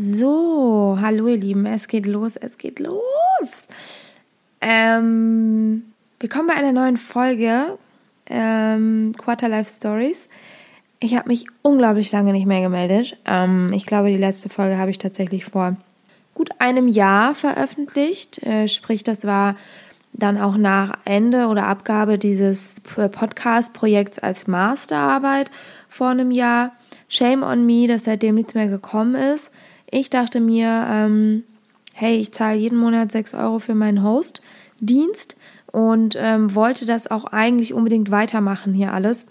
So, hallo ihr Lieben, es geht los, es geht los. Ähm, willkommen bei einer neuen Folge ähm, Quarter Life Stories. Ich habe mich unglaublich lange nicht mehr gemeldet. Ähm, ich glaube, die letzte Folge habe ich tatsächlich vor gut einem Jahr veröffentlicht. Äh, sprich, das war dann auch nach Ende oder Abgabe dieses Podcast-Projekts als Masterarbeit vor einem Jahr. Shame on me, dass seitdem nichts mehr gekommen ist. Ich dachte mir, ähm, hey, ich zahle jeden Monat 6 Euro für meinen Host-Dienst und ähm, wollte das auch eigentlich unbedingt weitermachen hier alles.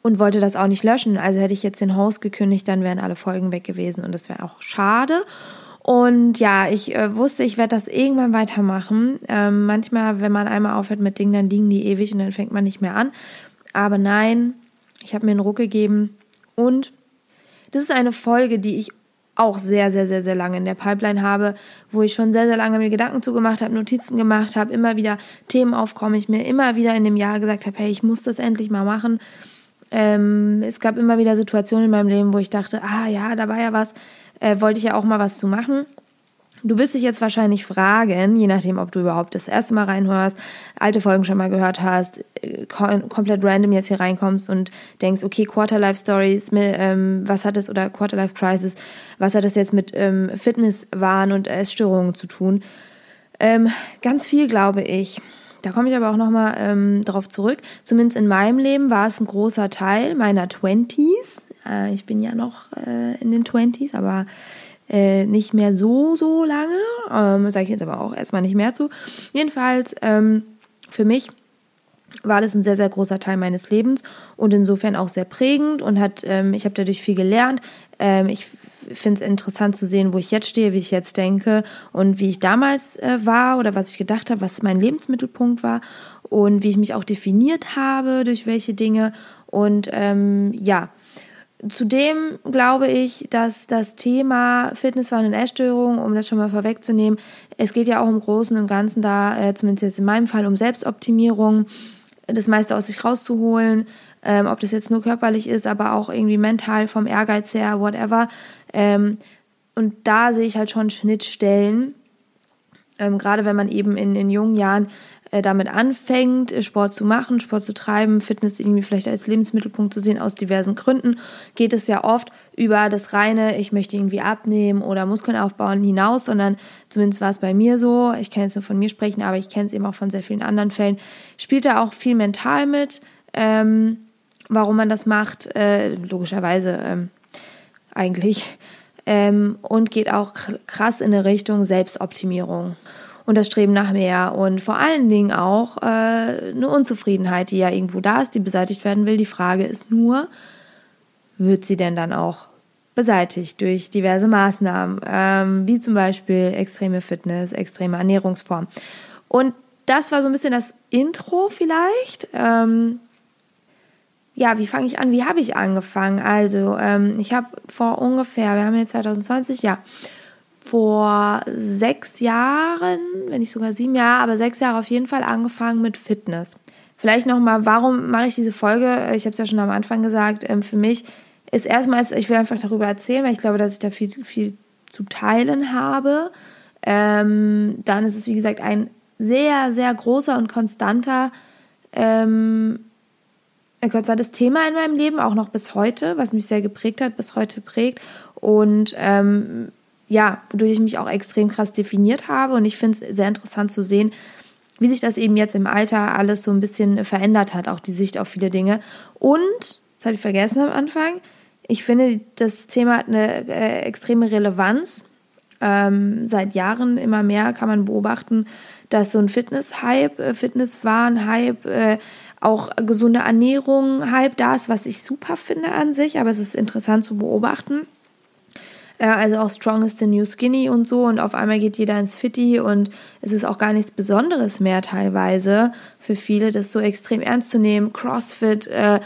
Und wollte das auch nicht löschen. Also hätte ich jetzt den Host gekündigt, dann wären alle Folgen weg gewesen und das wäre auch schade. Und ja, ich äh, wusste, ich werde das irgendwann weitermachen. Ähm, manchmal, wenn man einmal aufhört mit Dingen, dann liegen die ewig und dann fängt man nicht mehr an. Aber nein, ich habe mir einen Ruck gegeben und das ist eine Folge, die ich auch sehr, sehr, sehr, sehr lange in der Pipeline habe, wo ich schon sehr, sehr lange mir Gedanken zugemacht habe, Notizen gemacht habe, immer wieder Themen aufkommen, ich mir immer wieder in dem Jahr gesagt habe, hey, ich muss das endlich mal machen. Ähm, es gab immer wieder Situationen in meinem Leben, wo ich dachte, ah ja, da war ja was, äh, wollte ich ja auch mal was zu machen. Du wirst dich jetzt wahrscheinlich fragen, je nachdem, ob du überhaupt das erste Mal reinhörst, alte Folgen schon mal gehört hast, äh, komplett random jetzt hier reinkommst und denkst, okay, Quarter Life Stories, ähm, was hat das, oder Quarter Life Crisis, was hat das jetzt mit ähm, Fitnesswahn und Essstörungen zu tun? Ähm, ganz viel, glaube ich. Da komme ich aber auch nochmal ähm, drauf zurück. Zumindest in meinem Leben war es ein großer Teil meiner Twenties. Äh, ich bin ja noch äh, in den Twenties, aber äh, nicht mehr so, so lange. Ähm, Sage ich jetzt aber auch erstmal nicht mehr zu. Jedenfalls, ähm, für mich war das ein sehr, sehr großer Teil meines Lebens und insofern auch sehr prägend und hat, ähm, ich habe dadurch viel gelernt. Ähm, ich finde es interessant zu sehen, wo ich jetzt stehe, wie ich jetzt denke und wie ich damals äh, war oder was ich gedacht habe, was mein Lebensmittelpunkt war und wie ich mich auch definiert habe durch welche Dinge. Und ähm, ja, Zudem glaube ich, dass das Thema Fitnesswahn und Essstörung, um das schon mal vorwegzunehmen, es geht ja auch im Großen und Ganzen da, äh, zumindest jetzt in meinem Fall, um Selbstoptimierung, das meiste aus sich rauszuholen, ähm, ob das jetzt nur körperlich ist, aber auch irgendwie mental vom Ehrgeiz her, whatever. Ähm, und da sehe ich halt schon Schnittstellen, ähm, gerade wenn man eben in, in jungen Jahren damit anfängt, äh, Sport zu machen, Sport zu treiben, Fitness irgendwie vielleicht als Lebensmittelpunkt zu sehen, aus diversen Gründen, geht es ja oft über das reine, ich möchte irgendwie abnehmen oder Muskeln aufbauen hinaus, sondern zumindest war es bei mir so, ich kann jetzt nur von mir sprechen, aber ich kenne es eben auch von sehr vielen anderen Fällen, spielt da auch viel mental mit, ähm, warum man das macht, äh, logischerweise ähm, eigentlich, ähm, und geht auch krass in eine Richtung Selbstoptimierung und das Streben nach mehr und vor allen Dingen auch äh, eine Unzufriedenheit, die ja irgendwo da ist, die beseitigt werden will. Die Frage ist nur, wird sie denn dann auch beseitigt durch diverse Maßnahmen, ähm, wie zum Beispiel extreme Fitness, extreme Ernährungsform. Und das war so ein bisschen das Intro vielleicht. Ähm, ja, wie fange ich an? Wie habe ich angefangen? Also, ähm, ich habe vor ungefähr, wir haben jetzt 2020, ja, vor sechs Jahren, wenn nicht sogar sieben Jahre, aber sechs Jahre auf jeden Fall angefangen mit Fitness. Vielleicht nochmal, warum mache ich diese Folge? Ich habe es ja schon am Anfang gesagt, ähm, für mich ist erstmal, ich will einfach darüber erzählen, weil ich glaube, dass ich da viel, viel zu teilen habe. Ähm, dann ist es, wie gesagt, ein sehr, sehr großer und konstanter, ähm, ein konstantes Thema in meinem Leben, auch noch bis heute, was mich sehr geprägt hat, bis heute prägt. Und ähm, ja, wodurch ich mich auch extrem krass definiert habe. Und ich finde es sehr interessant zu sehen, wie sich das eben jetzt im Alter alles so ein bisschen verändert hat, auch die Sicht auf viele Dinge. Und, das habe ich vergessen am Anfang, ich finde, das Thema hat eine äh, extreme Relevanz. Ähm, seit Jahren immer mehr kann man beobachten, dass so ein Fitness-Hype, äh, Fitnesswahn-Hype, äh, auch gesunde Ernährung-Hype da ist, was ich super finde an sich, aber es ist interessant zu beobachten. Äh, also auch Strong is the New Skinny und so und auf einmal geht jeder ins Fitti und es ist auch gar nichts Besonderes mehr teilweise für viele, das so extrem ernst zu nehmen. Crossfit, äh,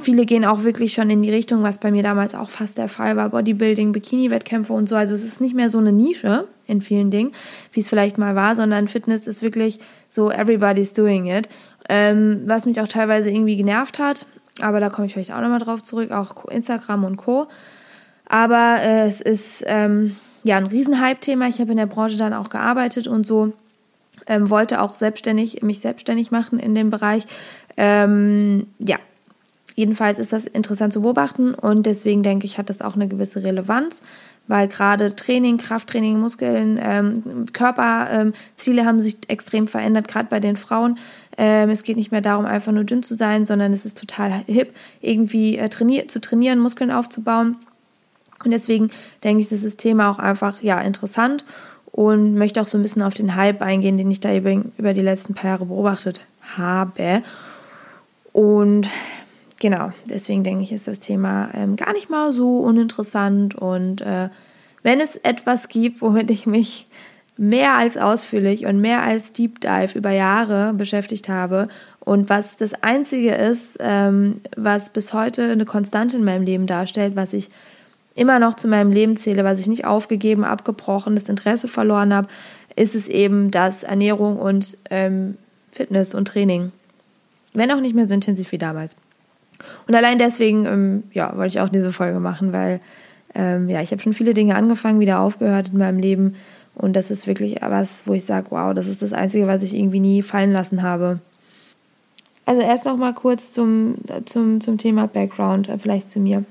viele gehen auch wirklich schon in die Richtung, was bei mir damals auch fast der Fall war, Bodybuilding, Bikini-Wettkämpfe und so. Also es ist nicht mehr so eine Nische in vielen Dingen, wie es vielleicht mal war, sondern Fitness ist wirklich so everybody's doing it. Ähm, was mich auch teilweise irgendwie genervt hat, aber da komme ich vielleicht auch nochmal drauf zurück, auch Instagram und Co Aber äh, es ist ähm, ja ein Riesenhype-Thema. Ich habe in der Branche dann auch gearbeitet und so. Ähm, wollte auch selbstständig, mich selbstständig machen in dem Bereich. Ähm, ja, jedenfalls ist das interessant zu beobachten und deswegen denke ich, hat das auch eine gewisse Relevanz, weil gerade Training, Krafttraining, Muskeln, ähm, Körperziele ähm, haben sich extrem verändert, gerade bei den Frauen. Ähm, es geht nicht mehr darum, einfach nur dünn zu sein, sondern es ist total hip, irgendwie äh, trainier zu trainieren, Muskeln aufzubauen. Und deswegen denke ich, ist das Thema auch einfach ja interessant und möchte auch so ein bisschen auf den Hype eingehen, den ich da eben über die letzten paar Jahre beobachtet habe. Und genau, deswegen denke ich, ist das Thema ähm, gar nicht mal so uninteressant. Und äh, wenn es etwas gibt, womit ich mich mehr als ausführlich und mehr als Deep Dive über Jahre beschäftigt habe und was das Einzige ist, ähm, was bis heute eine Konstante in meinem Leben darstellt, was ich immer noch zu meinem Leben zähle, was ich nicht aufgegeben, abgebrochen, das Interesse verloren habe, ist es eben das Ernährung und ähm, Fitness und Training. Wenn auch nicht mehr so intensiv wie damals. Und allein deswegen, ähm, ja, wollte ich auch diese Folge machen, weil ähm, ja, ich habe schon viele Dinge angefangen, wieder aufgehört in meinem Leben. Und das ist wirklich was, wo ich sage, wow, das ist das Einzige, was ich irgendwie nie fallen lassen habe. Also erst noch mal kurz zum, zum, zum Thema Background, äh, vielleicht zu mir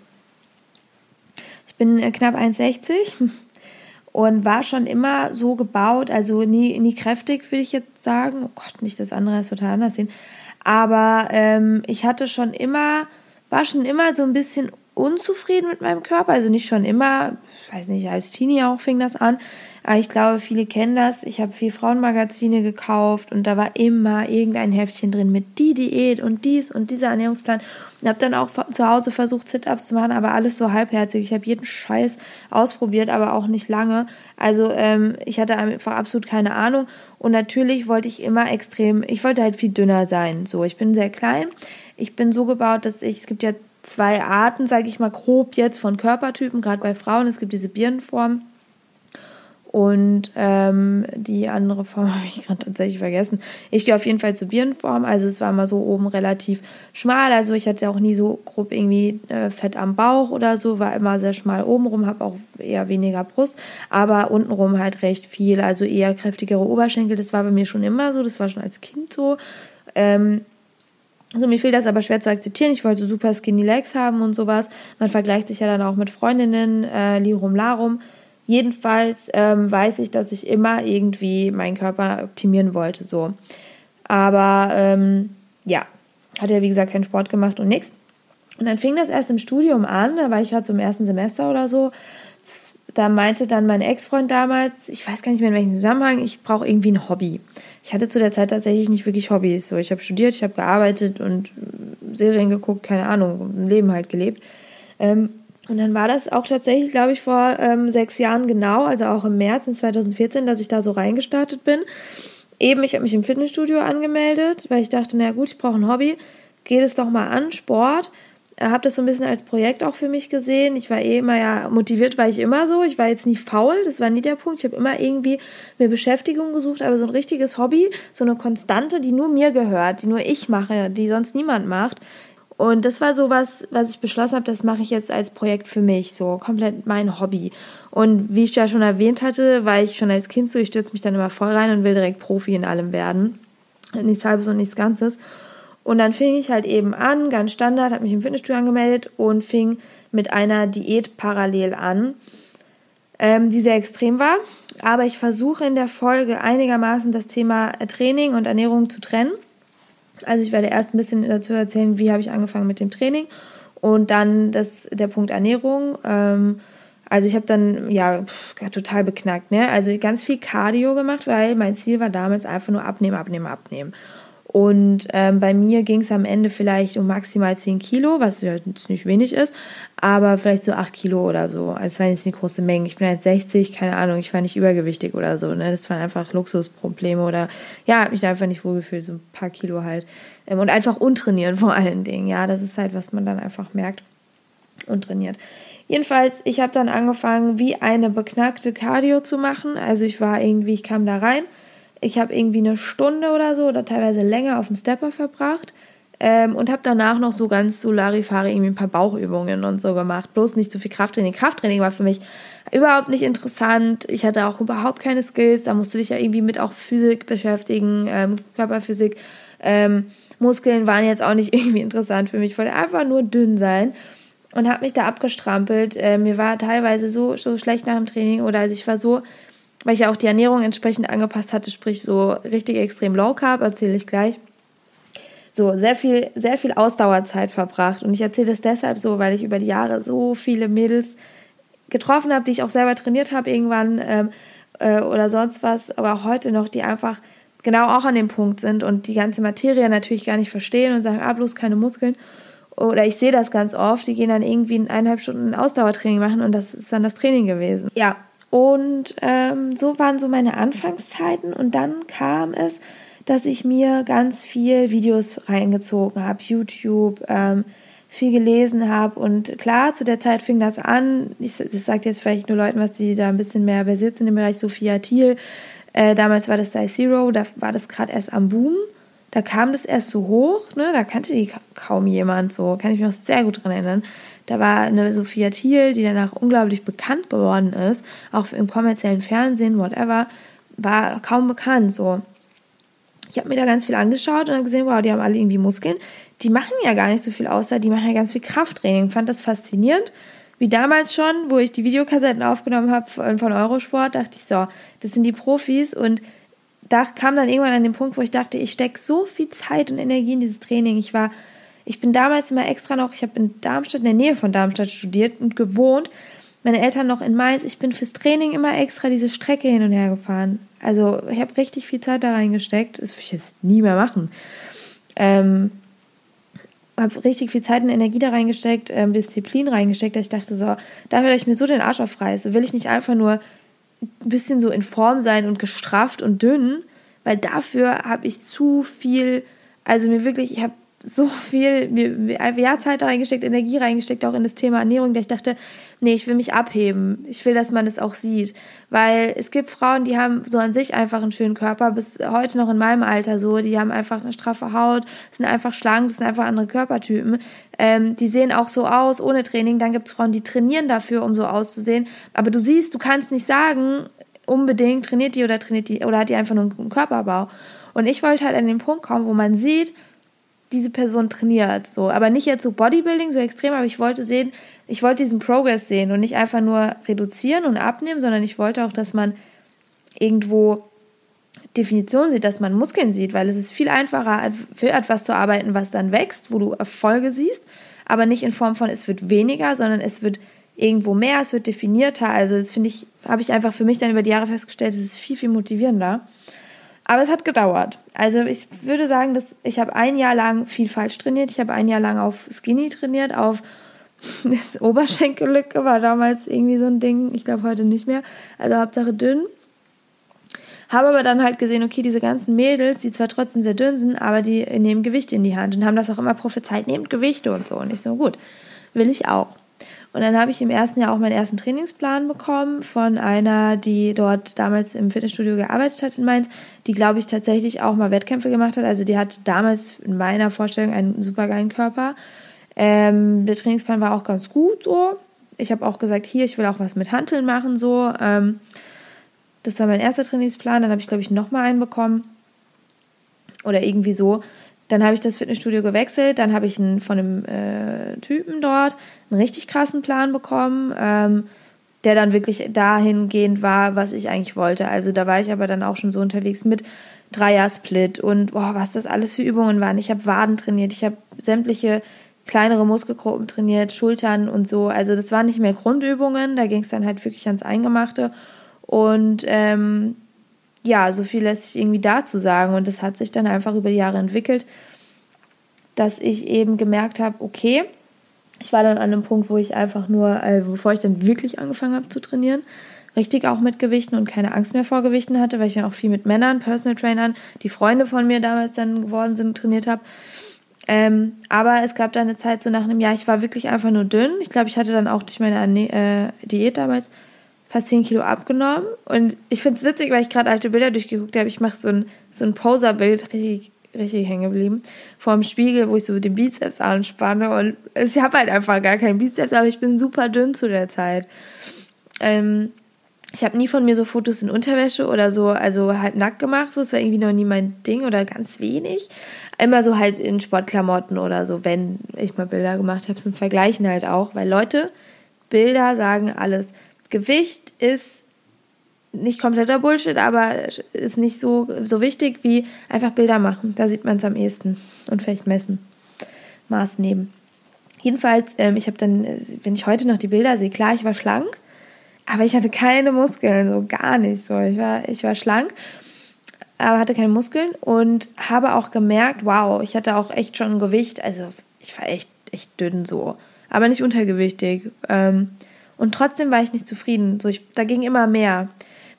bin äh, knapp 1,60 und war schon immer so gebaut, also nie, nie kräftig, würde ich jetzt sagen. Oh Gott, nicht das andere ist total anders sehen. Aber ähm, ich hatte schon immer, war schon immer so ein bisschen unzufrieden mit meinem Körper. Also nicht schon immer, ich weiß nicht, als Teenie auch fing das an. Aber ich glaube, viele kennen das. Ich habe viel Frauenmagazine gekauft und da war immer irgendein Heftchen drin mit die Diät und dies und dieser Ernährungsplan. Und habe dann auch zu Hause versucht, Sit-Ups zu machen, aber alles so halbherzig. Ich habe jeden Scheiß ausprobiert, aber auch nicht lange. Also ähm, ich hatte einfach absolut keine Ahnung. Und natürlich wollte ich immer extrem, ich wollte halt viel dünner sein. So, ich bin sehr klein. Ich bin so gebaut, dass ich, es gibt ja zwei Arten, sage ich mal grob jetzt, von Körpertypen, gerade bei Frauen. Es gibt diese Birnenform und ähm, die andere Form habe ich gerade tatsächlich vergessen. Ich gehe auf jeden Fall zur Birnenform. Also es war immer so oben relativ schmal. Also ich hatte auch nie so grob irgendwie äh, Fett am Bauch oder so. War immer sehr schmal obenrum, habe auch eher weniger Brust. Aber untenrum halt recht viel. Also eher kräftigere Oberschenkel. Das war bei mir schon immer so. Das war schon als Kind so. Ähm, so, mir fiel das aber schwer zu akzeptieren. Ich wollte super skinny Legs haben und sowas. Man vergleicht sich ja dann auch mit Freundinnen, äh, Lirum Larum. Jedenfalls ähm, weiß ich, dass ich immer irgendwie meinen Körper optimieren wollte, so. Aber ähm, ja, hatte ja wie gesagt keinen Sport gemacht und nichts. Und dann fing das erst im Studium an, da war ich gerade so im ersten Semester oder so. Da meinte dann mein Ex-Freund damals, ich weiß gar nicht mehr in welchem Zusammenhang, ich brauche irgendwie ein Hobby ich hatte zu der Zeit tatsächlich nicht wirklich Hobbys. So, ich habe studiert, ich habe gearbeitet und Serien geguckt, keine Ahnung, ein Leben halt gelebt. Ähm, und dann war das auch tatsächlich, glaube ich, vor ähm, sechs Jahren genau, also auch im März in 2014, dass ich da so reingestartet bin. Eben, ich habe mich im Fitnessstudio angemeldet, weil ich dachte, na gut, ich brauche ein Hobby. Geht es doch mal an, Sport habe das so ein bisschen als Projekt auch für mich gesehen. Ich war eh immer ja motiviert, war ich immer so. Ich war jetzt nie faul, das war nie der Punkt. Ich habe immer irgendwie mir Beschäftigung gesucht, aber so ein richtiges Hobby, so eine Konstante, die nur mir gehört, die nur ich mache, die sonst niemand macht. Und das war so was, was ich beschlossen habe, das mache ich jetzt als Projekt für mich, so komplett mein Hobby. Und wie ich ja schon erwähnt hatte, war ich schon als Kind so, ich stürze mich dann immer voll rein und will direkt Profi in allem werden. Nichts halbes und nichts Ganzes. Und dann fing ich halt eben an, ganz Standard, habe mich im Fitnessstudio angemeldet und fing mit einer Diät parallel an, ähm, die sehr extrem war. Aber ich versuche in der Folge einigermaßen das Thema Training und Ernährung zu trennen. Also ich werde erst ein bisschen dazu erzählen, wie habe ich angefangen mit dem Training und dann das, der Punkt Ernährung. Ähm, also ich habe dann ja pff, total beknackt, ne? Also ganz viel Cardio gemacht, weil mein Ziel war damals einfach nur abnehmen, abnehmen, abnehmen. Und ähm, bei mir ging es am Ende vielleicht um maximal 10 Kilo, was jetzt nicht wenig ist, aber vielleicht so 8 Kilo oder so. Also es waren jetzt nicht große Mengen. Ich bin halt 60, keine Ahnung, ich war nicht übergewichtig oder so. Ne? Das waren einfach Luxusprobleme oder ja, habe mich da einfach nicht wohlgefühlt, so ein paar Kilo halt. Ähm, und einfach untrainieren vor allen Dingen. Ja, das ist halt, was man dann einfach merkt. Untrainiert. Jedenfalls, ich habe dann angefangen, wie eine beknackte Cardio zu machen. Also ich war irgendwie, ich kam da rein ich habe irgendwie eine Stunde oder so oder teilweise länger auf dem Stepper verbracht. Ähm, und habe danach noch so ganz so Larifari irgendwie ein paar Bauchübungen und so gemacht. Bloß nicht so viel Krafttraining. Krafttraining war für mich überhaupt nicht interessant. Ich hatte auch überhaupt keine Skills. Da musst du dich ja irgendwie mit auch Physik beschäftigen, ähm, Körperphysik. Ähm, Muskeln waren jetzt auch nicht irgendwie interessant für mich. Ich wollte einfach nur dünn sein und habe mich da abgestrampelt. Äh, mir war teilweise so, so schlecht nach dem Training oder also ich war so, weil ich ja auch die Ernährung entsprechend angepasst hatte, sprich so richtig extrem Low Carb, erzähle ich gleich. So, sehr viel, sehr viel Ausdauerzeit verbracht. Und ich erzähle das deshalb so, weil ich über die Jahre so viele Mädels getroffen habe, die ich auch selber trainiert habe irgendwann ähm, äh, oder sonst was, aber auch heute noch, die einfach genau auch an dem Punkt sind und die ganze Materie natürlich gar nicht verstehen und sagen, ah, bloß keine Muskeln. Oder ich sehe das ganz oft, die gehen dann irgendwie in eineinhalb Stunden Ausdauertraining machen und das ist dann das Training gewesen. Ja, und ähm, so waren so meine Anfangszeiten. Und dann kam es, dass ich mir ganz viel Videos reingezogen habe, YouTube, ähm, viel gelesen habe und klar, zu der Zeit fing das an, ich, das sagt jetzt vielleicht nur Leuten, was die da ein bisschen mehr sind im Bereich Sophia Thiel, äh, damals war das Size Zero, da war das gerade erst am Boom, da kam das erst so hoch, ne, da kannte die kaum jemand, so kann ich mich noch sehr gut dran erinnern. Da war eine Sophia Thiel, die danach unglaublich bekannt geworden ist, auch im kommerziellen Fernsehen, whatever, war kaum bekannt, so. Ich habe mir da ganz viel angeschaut und habe gesehen, wow, die haben alle irgendwie Muskeln. Die machen ja gar nicht so viel außer, die machen ja ganz viel Krafttraining. Fand das faszinierend. Wie damals schon, wo ich die Videokassetten aufgenommen habe von Eurosport, dachte ich so, das sind die Profis und da kam dann irgendwann an den Punkt, wo ich dachte, ich stecke so viel Zeit und Energie in dieses Training. Ich war, ich bin damals immer extra noch, ich habe in Darmstadt, in der Nähe von Darmstadt studiert und gewohnt. Meine Eltern noch in Mainz. Ich bin fürs Training immer extra diese Strecke hin und her gefahren. Also ich habe richtig viel Zeit da reingesteckt. Das will ich jetzt nie mehr machen. Ähm, habe richtig viel Zeit und Energie da reingesteckt, ähm, Disziplin reingesteckt, dass ich dachte so, dafür, dass ich mir so den Arsch aufreiße, will ich nicht einfach nur ein bisschen so in Form sein und gestrafft und dünn, weil dafür habe ich zu viel, also mir wirklich, ich habe so viel ja, Zeit da reingesteckt, Energie reingesteckt, auch in das Thema Ernährung, dass ich dachte, nee, ich will mich abheben. Ich will, dass man das auch sieht. Weil es gibt Frauen, die haben so an sich einfach einen schönen Körper, bis heute noch in meinem Alter so, die haben einfach eine straffe Haut, sind einfach schlank, das sind einfach andere Körpertypen. Ähm, die sehen auch so aus ohne Training. Dann gibt es Frauen, die trainieren dafür, um so auszusehen. Aber du siehst, du kannst nicht sagen, unbedingt trainiert die oder trainiert die oder hat die einfach nur einen guten Körperbau. Und ich wollte halt an den Punkt kommen, wo man sieht, diese Person trainiert, so, aber nicht jetzt so Bodybuilding so extrem, aber ich wollte sehen, ich wollte diesen Progress sehen und nicht einfach nur reduzieren und abnehmen, sondern ich wollte auch, dass man irgendwo Definition sieht, dass man Muskeln sieht, weil es ist viel einfacher für etwas zu arbeiten, was dann wächst, wo du Erfolge siehst, aber nicht in Form von es wird weniger, sondern es wird irgendwo mehr, es wird definierter. Also das finde ich, habe ich einfach für mich dann über die Jahre festgestellt, es ist viel viel motivierender. Aber es hat gedauert. Also ich würde sagen, dass ich habe ein Jahr lang viel falsch trainiert. Ich habe ein Jahr lang auf Skinny trainiert, auf das Oberschenkellücke war damals irgendwie so ein Ding. Ich glaube heute nicht mehr. Also Hauptsache dünn. Habe aber dann halt gesehen, okay, diese ganzen Mädels, die zwar trotzdem sehr dünn sind, aber die nehmen Gewicht in die Hand und haben das auch immer prophezeit, nehmt Gewichte und so. Und ich so, gut, will ich auch. Und dann habe ich im ersten Jahr auch meinen ersten Trainingsplan bekommen von einer, die dort damals im Fitnessstudio gearbeitet hat in Mainz, die, glaube ich, tatsächlich auch mal Wettkämpfe gemacht hat. Also die hat damals in meiner Vorstellung einen super geilen Körper. Ähm, der Trainingsplan war auch ganz gut so. Ich habe auch gesagt, hier, ich will auch was mit Hanteln machen so. Ähm, das war mein erster Trainingsplan. Dann habe ich, glaube ich, nochmal einen bekommen. Oder irgendwie so. Dann habe ich das Fitnessstudio gewechselt, dann habe ich einen, von einem äh, Typen dort einen richtig krassen Plan bekommen, ähm, der dann wirklich dahingehend war, was ich eigentlich wollte. Also da war ich aber dann auch schon so unterwegs mit Dreier-Split und boah, was das alles für Übungen waren. Ich habe Waden trainiert, ich habe sämtliche kleinere Muskelgruppen trainiert, Schultern und so. Also das waren nicht mehr Grundübungen, da ging es dann halt wirklich ans Eingemachte. Und ähm, ja, so viel lässt sich irgendwie dazu sagen. Und das hat sich dann einfach über die Jahre entwickelt, dass ich eben gemerkt habe, okay, ich war dann an einem Punkt, wo ich einfach nur, äh, bevor ich dann wirklich angefangen habe zu trainieren, richtig auch mit Gewichten und keine Angst mehr vor Gewichten hatte, weil ich dann auch viel mit Männern, Personal Trainern, die Freunde von mir damals dann geworden sind, trainiert habe. Ähm, aber es gab da eine Zeit, so nach einem Jahr, ich war wirklich einfach nur dünn. Ich glaube, ich hatte dann auch durch meine äh, Diät damals fast 10 Kilo abgenommen. Und ich finde es witzig, weil ich gerade alte Bilder durchgeguckt habe. Ich mache so ein, so ein Poser-Bild, richtig richtig hängen geblieben. Vor dem Spiegel, wo ich so den Bizeps anspanne und ich habe halt einfach gar keinen Bizeps, aber ich bin super dünn zu der Zeit. Ähm, ich habe nie von mir so Fotos in Unterwäsche oder so, also halt nackt gemacht, so, es war irgendwie noch nie mein Ding oder ganz wenig. Immer so halt in Sportklamotten oder so, wenn ich mal Bilder gemacht habe, zum Vergleichen halt auch, weil Leute, Bilder sagen alles. Gewicht ist nicht kompletter Bullshit, aber ist nicht so, so wichtig wie einfach Bilder machen. Da sieht man es am ehesten und vielleicht messen, Maß nehmen. Jedenfalls, ähm, ich habe dann, äh, wenn ich heute noch die Bilder sehe, klar, ich war schlank, aber ich hatte keine Muskeln, so gar nicht so. Ich war, ich war schlank, aber hatte keine Muskeln und habe auch gemerkt, wow, ich hatte auch echt schon Gewicht. Also ich war echt, echt dünn so, aber nicht untergewichtig. Ähm, und trotzdem war ich nicht zufrieden. So, ich, da ging immer mehr.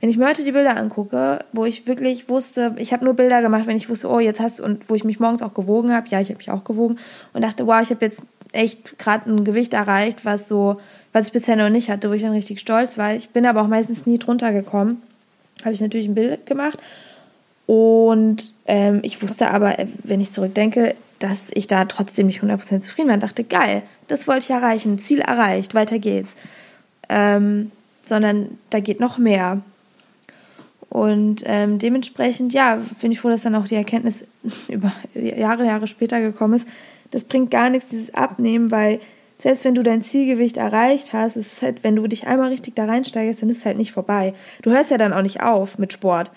Wenn ich mir heute die Bilder angucke, wo ich wirklich wusste, ich habe nur Bilder gemacht, wenn ich wusste, oh, jetzt hast du, und wo ich mich morgens auch gewogen habe, ja, ich habe mich auch gewogen und dachte, wow, ich habe jetzt echt gerade ein Gewicht erreicht, was so was ich bisher noch nicht hatte, wo ich dann richtig stolz war. Ich bin aber auch meistens nie drunter gekommen. Habe ich natürlich ein Bild gemacht. Und ähm, ich wusste aber, äh, wenn ich zurückdenke, dass ich da trotzdem nicht 100% zufrieden war. Und dachte, geil, das wollte ich erreichen, Ziel erreicht, weiter geht's. Ähm, sondern da geht noch mehr. Und ähm, dementsprechend, ja, bin ich froh, dass dann auch die Erkenntnis über Jahre, Jahre später gekommen ist. Das bringt gar nichts, dieses Abnehmen, weil selbst wenn du dein Zielgewicht erreicht hast, ist es halt, wenn du dich einmal richtig da reinsteigerst, dann ist es halt nicht vorbei. Du hörst ja dann auch nicht auf mit Sport.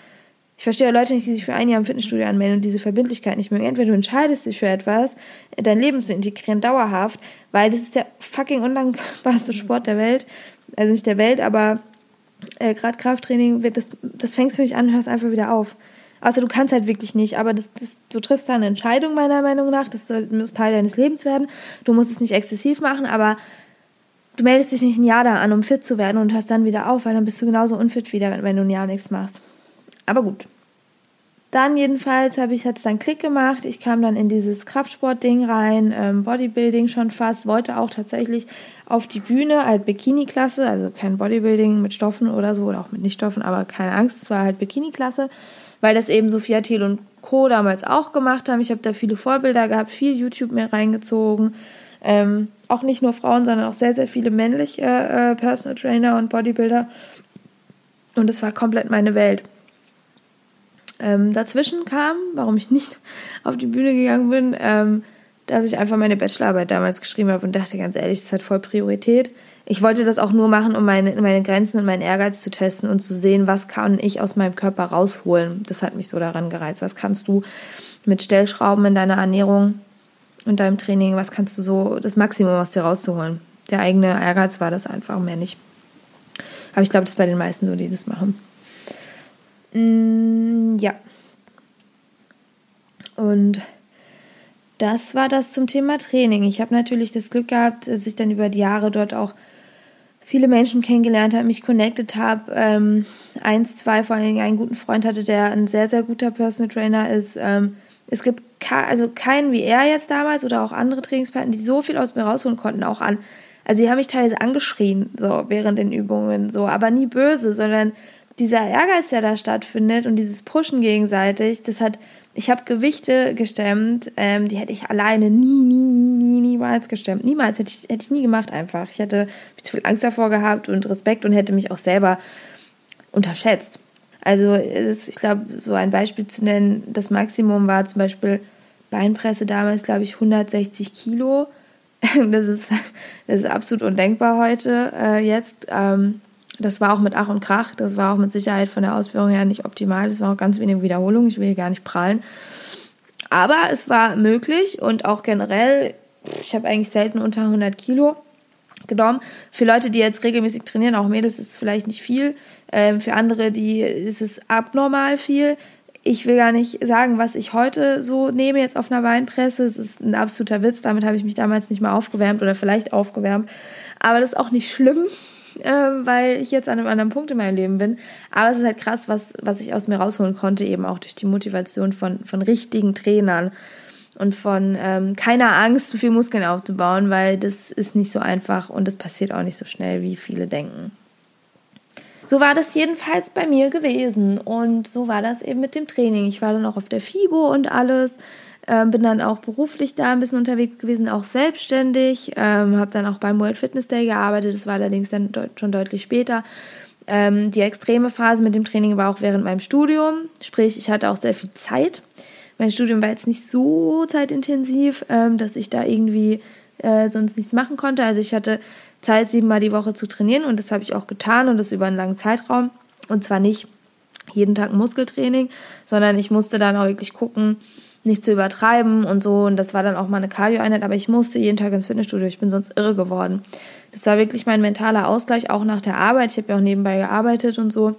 Ich verstehe Leute nicht, die sich für ein Jahr im Fitnessstudio anmelden und diese Verbindlichkeit nicht mögen. Entweder du entscheidest dich für etwas, dein Leben zu integrieren, dauerhaft, weil das ist der fucking undankbarste Sport der Welt. Also nicht der Welt, aber äh, gerade Krafttraining, das, das fängst du nicht an, hörst einfach wieder auf. Außer du kannst halt wirklich nicht, aber das, das, du triffst da eine Entscheidung meiner Meinung nach, das soll, muss Teil deines Lebens werden. Du musst es nicht exzessiv machen, aber du meldest dich nicht ein Jahr da an, um fit zu werden und hörst dann wieder auf, weil dann bist du genauso unfit wieder, wenn, wenn du ein Jahr nichts machst. Aber gut. Dann jedenfalls habe ich jetzt dann Klick gemacht. Ich kam dann in dieses Kraftsport-Ding rein, ähm, Bodybuilding schon fast, wollte auch tatsächlich auf die Bühne als Bikini-Klasse, also kein Bodybuilding mit Stoffen oder so oder auch mit Nichtstoffen, aber keine Angst, es war halt Bikini-Klasse weil das eben Sophia Thiel und Co. damals auch gemacht haben. Ich habe da viele Vorbilder gehabt, viel YouTube mehr reingezogen. Ähm, auch nicht nur Frauen, sondern auch sehr, sehr viele männliche äh, Personal Trainer und Bodybuilder. Und es war komplett meine Welt. Ähm, dazwischen kam, warum ich nicht auf die Bühne gegangen bin, ähm, dass ich einfach meine Bachelorarbeit damals geschrieben habe und dachte ganz ehrlich, das hat voll Priorität ich wollte das auch nur machen, um meine, meine Grenzen und meinen Ehrgeiz zu testen und zu sehen, was kann ich aus meinem Körper rausholen. Das hat mich so daran gereizt. Was kannst du mit Stellschrauben in deiner Ernährung und deinem Training, was kannst du so das Maximum aus dir rauszuholen? Der eigene Ehrgeiz war das einfach, mehr nicht. Aber ich glaube, das ist bei den meisten so, die das machen. Mm, ja. Und das war das zum Thema Training. Ich habe natürlich das Glück gehabt, dass ich dann über die Jahre dort auch viele Menschen kennengelernt habe, mich connected habe. Ähm, eins, zwei, vor allen Dingen einen guten Freund hatte, der ein sehr, sehr guter Personal Trainer ist. Ähm, es gibt also keinen wie er jetzt damals oder auch andere Trainingspartner, die so viel aus mir rausholen konnten, auch an. Also die haben mich teilweise angeschrien, so während den Übungen, so, aber nie böse, sondern dieser Ehrgeiz, der da stattfindet und dieses Pushen gegenseitig, das hat ich habe Gewichte gestemmt, ähm, die hätte ich alleine nie, nie, nie, nie, niemals gestemmt. Niemals hätte ich, hätte ich nie gemacht einfach. Ich hätte zu viel Angst davor gehabt und Respekt und hätte mich auch selber unterschätzt. Also ist, ich glaube, so ein Beispiel zu nennen, das Maximum war zum Beispiel Beinpresse damals, glaube ich, 160 Kilo. Das ist, das ist absolut undenkbar heute, äh, jetzt. Ähm, das war auch mit Ach und Krach, das war auch mit Sicherheit von der Ausführung her nicht optimal. Das war auch ganz wenig Wiederholung, ich will gar nicht prallen. Aber es war möglich und auch generell, ich habe eigentlich selten unter 100 Kilo genommen. Für Leute, die jetzt regelmäßig trainieren, auch Mädels, ist es vielleicht nicht viel. Ähm, für andere, die ist es abnormal viel. Ich will gar nicht sagen, was ich heute so nehme jetzt auf einer Weinpresse. Es ist ein absoluter Witz. Damit habe ich mich damals nicht mal aufgewärmt oder vielleicht aufgewärmt. Aber das ist auch nicht schlimm äh, weil ich jetzt an einem anderen Punkt in meinem Leben bin. Aber es ist halt krass, was, was ich aus mir rausholen konnte, eben auch durch die Motivation von, von richtigen Trainern und von ähm, keiner Angst, zu viel Muskeln aufzubauen, weil das ist nicht so einfach und das passiert auch nicht so schnell, wie viele denken. so war das jedenfalls bei mir gewesen. Und so war das eben mit dem Training. Ich war dann auch auf der FIBO und alles. Ähm, bin dann auch beruflich da ein bisschen unterwegs gewesen, auch selbstständig. Ähm, habe dann auch beim World Fitness Day gearbeitet. Das war allerdings dann deut schon deutlich später. Ähm, die extreme Phase mit dem Training war auch während meinem Studium. Sprich, ich hatte auch sehr viel Zeit. Mein Studium war jetzt nicht so zeitintensiv, ähm, dass ich da irgendwie äh, sonst nichts machen konnte. Also ich hatte Zeit, siebenmal die Woche zu trainieren und das habe ich auch getan und das über einen langen Zeitraum. Und zwar nicht jeden Tag Muskeltraining, sondern ich musste dann auch wirklich gucken, nicht zu übertreiben und so. Und das war dann auch mal eine Cardio-Einheit, aber ich musste jeden Tag ins Fitnessstudio. Ich bin sonst irre geworden. Das war wirklich mein mentaler Ausgleich, auch nach der Arbeit. Ich habe ja auch nebenbei gearbeitet und so.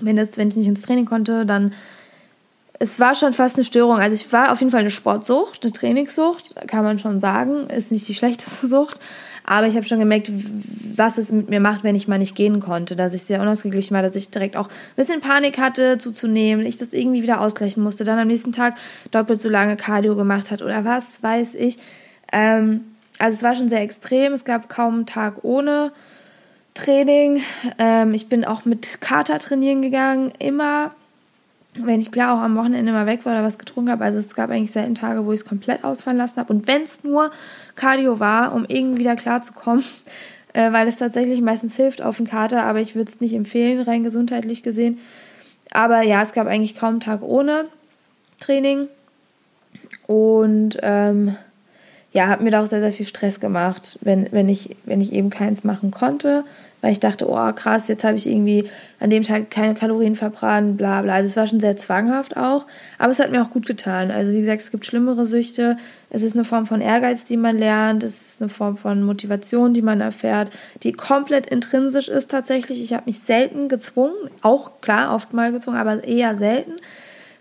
Wenn, das, wenn ich nicht ins Training konnte, dann es war schon fast eine Störung. Also ich war auf jeden Fall eine Sportsucht, eine Trainingssucht, kann man schon sagen. Ist nicht die schlechteste Sucht. Aber ich habe schon gemerkt, was es mit mir macht, wenn ich mal nicht gehen konnte. Dass ich sehr unausgeglichen war, dass ich direkt auch ein bisschen Panik hatte zuzunehmen, ich das irgendwie wieder ausgleichen musste, dann am nächsten Tag doppelt so lange Cardio gemacht hat oder was weiß ich. Ähm, also es war schon sehr extrem. Es gab kaum einen Tag ohne Training. Ähm, ich bin auch mit Kater trainieren gegangen, immer wenn ich klar auch am Wochenende mal weg war oder was getrunken habe. Also es gab eigentlich selten Tage, wo ich es komplett ausfallen lassen habe. Und wenn es nur Cardio war, um irgendwie wieder klarzukommen, äh, weil es tatsächlich meistens hilft auf den Kater, aber ich würde es nicht empfehlen, rein gesundheitlich gesehen. Aber ja, es gab eigentlich kaum einen Tag ohne Training. Und ähm, ja, hat mir da auch sehr, sehr viel Stress gemacht, wenn, wenn, ich, wenn ich eben keins machen konnte weil ich dachte, oh krass, jetzt habe ich irgendwie an dem Tag keine Kalorien verbrannt, bla bla. Also es war schon sehr zwanghaft auch, aber es hat mir auch gut getan. Also wie gesagt, es gibt schlimmere Süchte. Es ist eine Form von Ehrgeiz, die man lernt. Es ist eine Form von Motivation, die man erfährt, die komplett intrinsisch ist tatsächlich. Ich habe mich selten gezwungen, auch klar, oft mal gezwungen, aber eher selten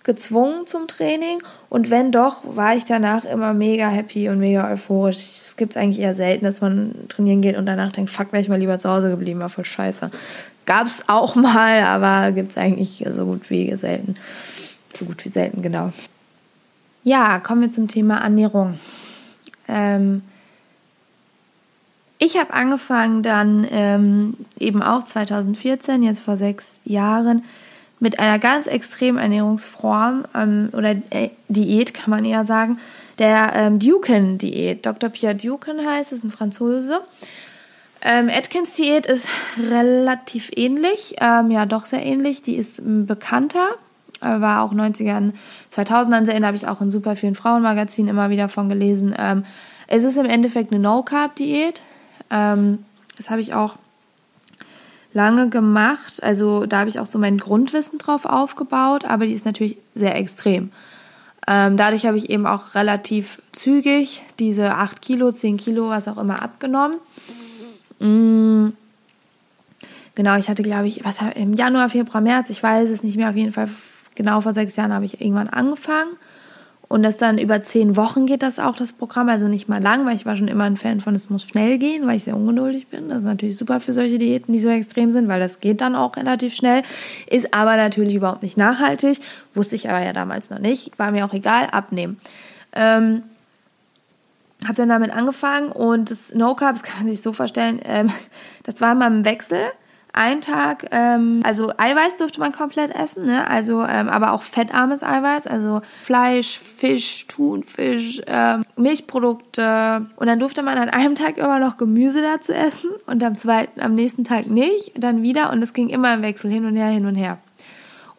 gezwungen zum Training und wenn doch, war ich danach immer mega happy und mega euphorisch. Es gibt eigentlich eher selten, dass man trainieren geht und danach denkt, fuck, wäre ich mal lieber zu Hause geblieben, war voll scheiße. Gab es auch mal, aber gibt es eigentlich so gut wie selten. So gut wie selten, genau. Ja, kommen wir zum Thema Ernährung. Ähm, ich habe angefangen dann ähm, eben auch 2014, jetzt vor sechs Jahren, mit einer ganz extremen Ernährungsform ähm, oder äh, Diät, kann man eher sagen, der ähm, Duken-Diät. Dr. Pierre Duken heißt, ist ein Franzose. Ähm, Atkins-Diät ist relativ ähnlich, ähm, ja doch sehr ähnlich. Die ist ähm, bekannter, äh, war auch 90ern, 2000ern sehr, da habe ich auch in super vielen Frauenmagazinen immer wieder von gelesen. Ähm, es ist im Endeffekt eine No-Carb-Diät. Ähm, das habe ich auch lange gemacht. Also da habe ich auch so mein Grundwissen drauf aufgebaut, aber die ist natürlich sehr extrem. Ähm, dadurch habe ich eben auch relativ zügig diese 8 Kilo, 10 Kilo, was auch immer abgenommen. Mhm. Genau, ich hatte, glaube ich, was im Januar, Februar, März, ich weiß es nicht mehr, auf jeden Fall genau vor sechs Jahren habe ich irgendwann angefangen. Und das dann über zehn Wochen geht das auch, das Programm, also nicht mal lang, weil ich war schon immer ein Fan von, es muss schnell gehen, weil ich sehr ungeduldig bin. Das ist natürlich super für solche Diäten, die so extrem sind, weil das geht dann auch relativ schnell, ist aber natürlich überhaupt nicht nachhaltig. Wusste ich aber ja damals noch nicht, war mir auch egal, abnehmen. Ähm, habe dann damit angefangen und das No Carbs kann man sich so vorstellen, ähm, das war mal im Wechsel ein Tag, ähm, also Eiweiß durfte man komplett essen, ne? also ähm, aber auch fettarmes Eiweiß, also Fleisch, Fisch, Thunfisch, ähm, Milchprodukte und dann durfte man an einem Tag immer noch Gemüse dazu essen und am zweiten, am nächsten Tag nicht, dann wieder und es ging immer im Wechsel hin und her, hin und her.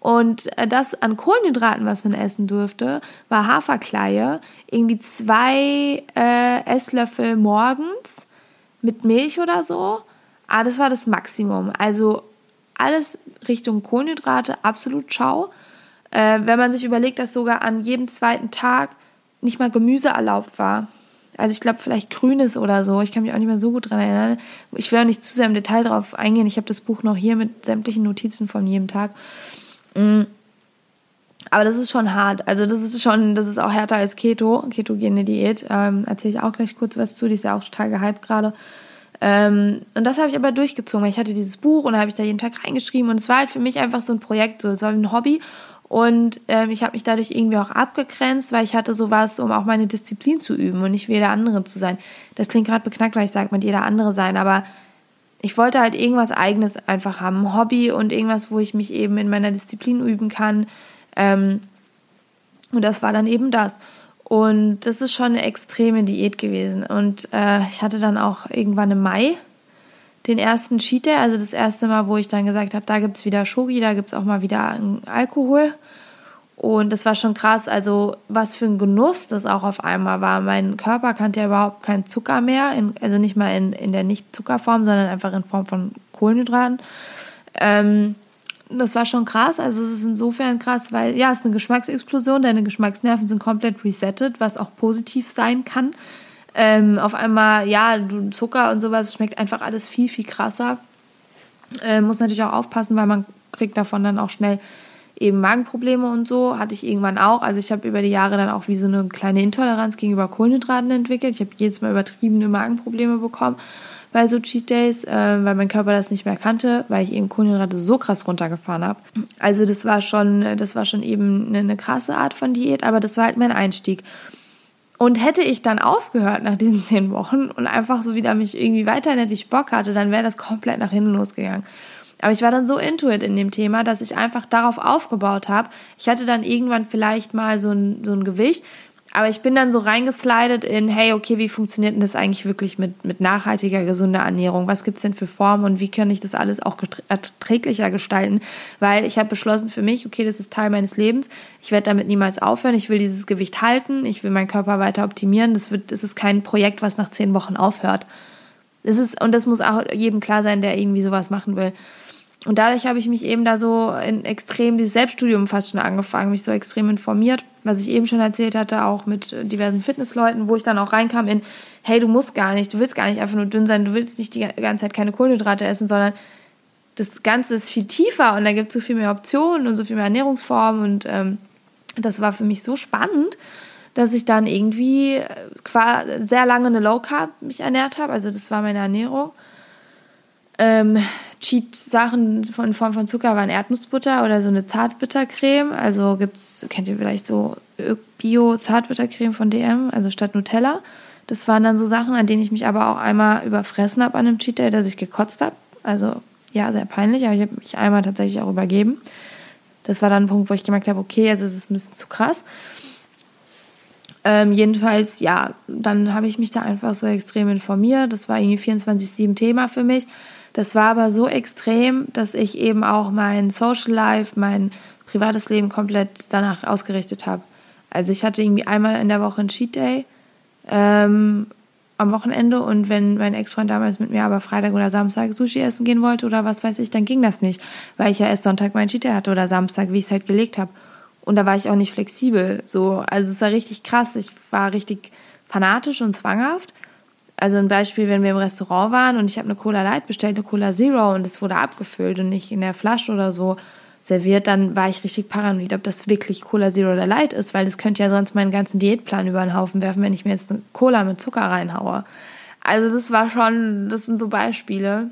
Und äh, das an Kohlenhydraten, was man essen durfte, war Haferkleie, irgendwie zwei äh, Esslöffel morgens mit Milch oder so Ah, das war das Maximum. Also alles Richtung Kohlenhydrate, absolut schau. Äh, wenn man sich überlegt, dass sogar an jedem zweiten Tag nicht mal Gemüse erlaubt war. Also ich glaube vielleicht Grünes oder so. Ich kann mich auch nicht mehr so gut dran erinnern. Ich will auch nicht zu sehr im Detail drauf eingehen. Ich habe das Buch noch hier mit sämtlichen Notizen von jedem Tag. Mm. Aber das ist schon hart. Also das ist schon, das ist auch härter als Keto, ketogene Diät. Ähm, Erzähle ich auch gleich kurz was zu. Die ist ja auch total gehypt gerade. Ähm, und das habe ich aber durchgezogen, ich hatte dieses Buch und da habe ich da jeden Tag reingeschrieben und es war halt für mich einfach so ein Projekt, so war ein Hobby und ähm, ich habe mich dadurch irgendwie auch abgegrenzt, weil ich hatte sowas, um auch meine Disziplin zu üben und nicht wie jeder andere zu sein. Das klingt gerade beknackt, weil ich sage, mit jeder andere sein, aber ich wollte halt irgendwas Eigenes einfach haben, ein Hobby und irgendwas, wo ich mich eben in meiner Disziplin üben kann. Ähm, und das war dann eben das. Und das ist schon eine extreme Diät gewesen. Und äh, ich hatte dann auch irgendwann im Mai den ersten Cheat Day, also das erste Mal, wo ich dann gesagt habe, da gibt es wieder Schoki, da gibt es auch mal wieder Alkohol. Und das war schon krass, also was für ein Genuss das auch auf einmal war. Mein Körper kannte ja überhaupt keinen Zucker mehr, in, also nicht mal in, in der Nicht-Zuckerform, sondern einfach in Form von Kohlenhydraten. Ähm, das war schon krass, also es ist insofern krass, weil ja, es ist eine Geschmacksexplosion, deine Geschmacksnerven sind komplett resettet, was auch positiv sein kann. Ähm, auf einmal, ja, Zucker und sowas schmeckt einfach alles viel, viel krasser. Äh, muss natürlich auch aufpassen, weil man kriegt davon dann auch schnell eben Magenprobleme und so. Hatte ich irgendwann auch. Also ich habe über die Jahre dann auch wie so eine kleine Intoleranz gegenüber Kohlenhydraten entwickelt. Ich habe jedes Mal übertriebene Magenprobleme bekommen bei so Cheat Days, äh, weil mein Körper das nicht mehr kannte, weil ich eben Kohlenhydrate so krass runtergefahren habe. Also das war schon, das war schon eben eine, eine krasse Art von Diät, aber das war halt mein Einstieg. Und hätte ich dann aufgehört nach diesen zehn Wochen und einfach so wieder mich irgendwie weiterhin wie ich Bock hatte, dann wäre das komplett nach hinten losgegangen. Aber ich war dann so intuit in dem Thema, dass ich einfach darauf aufgebaut habe. Ich hatte dann irgendwann vielleicht mal so ein, so ein Gewicht, aber ich bin dann so reingeslidet in, hey, okay, wie funktioniert denn das eigentlich wirklich mit, mit nachhaltiger, gesunder Ernährung? Was gibt's denn für Formen und wie kann ich das alles auch erträglicher gestalten? Weil ich habe beschlossen für mich, okay, das ist Teil meines Lebens. Ich werde damit niemals aufhören. Ich will dieses Gewicht halten. Ich will meinen Körper weiter optimieren. Das, wird, das ist kein Projekt, was nach zehn Wochen aufhört. Das ist, und das muss auch jedem klar sein, der irgendwie sowas machen will. Und dadurch habe ich mich eben da so in extrem, dieses Selbststudium fast schon angefangen, mich so extrem informiert, was ich eben schon erzählt hatte, auch mit diversen Fitnessleuten, wo ich dann auch reinkam in, hey, du musst gar nicht, du willst gar nicht einfach nur dünn sein, du willst nicht die ganze Zeit keine Kohlenhydrate essen, sondern das Ganze ist viel tiefer und da gibt es so viel mehr Optionen und so viel mehr Ernährungsformen und ähm, das war für mich so spannend, dass ich dann irgendwie sehr lange eine Low Carb mich ernährt habe, also das war meine Ernährung ähm, Cheat-Sachen von Form von Zucker waren Erdnussbutter oder so eine Zartbittercreme. Also gibt's, kennt ihr vielleicht so Bio-Zartbittercreme von DM, also statt Nutella. Das waren dann so Sachen, an denen ich mich aber auch einmal überfressen habe an einem Cheat Day, dass ich gekotzt habe. Also ja, sehr peinlich, aber ich habe mich einmal tatsächlich auch übergeben. Das war dann ein Punkt, wo ich gemerkt habe, okay, also es ist ein bisschen zu krass. Ähm, jedenfalls, ja, dann habe ich mich da einfach so extrem informiert. Das war irgendwie 24-7 Thema für mich. Das war aber so extrem, dass ich eben auch mein Social Life, mein privates Leben komplett danach ausgerichtet habe. Also ich hatte irgendwie einmal in der Woche einen Cheat Day ähm, am Wochenende und wenn mein Ex-Freund damals mit mir aber Freitag oder Samstag Sushi essen gehen wollte oder was weiß ich, dann ging das nicht, weil ich ja erst Sonntag meinen Cheat Day hatte oder Samstag, wie ich es halt gelegt habe. Und da war ich auch nicht flexibel. So, also es war richtig krass. Ich war richtig fanatisch und zwanghaft also ein Beispiel, wenn wir im Restaurant waren und ich habe eine Cola Light bestellt, eine Cola Zero und es wurde abgefüllt und nicht in der Flasche oder so serviert, dann war ich richtig paranoid, ob das wirklich Cola Zero oder Light ist, weil das könnte ja sonst meinen ganzen Diätplan über den Haufen werfen, wenn ich mir jetzt eine Cola mit Zucker reinhaue. Also das war schon, das sind so Beispiele,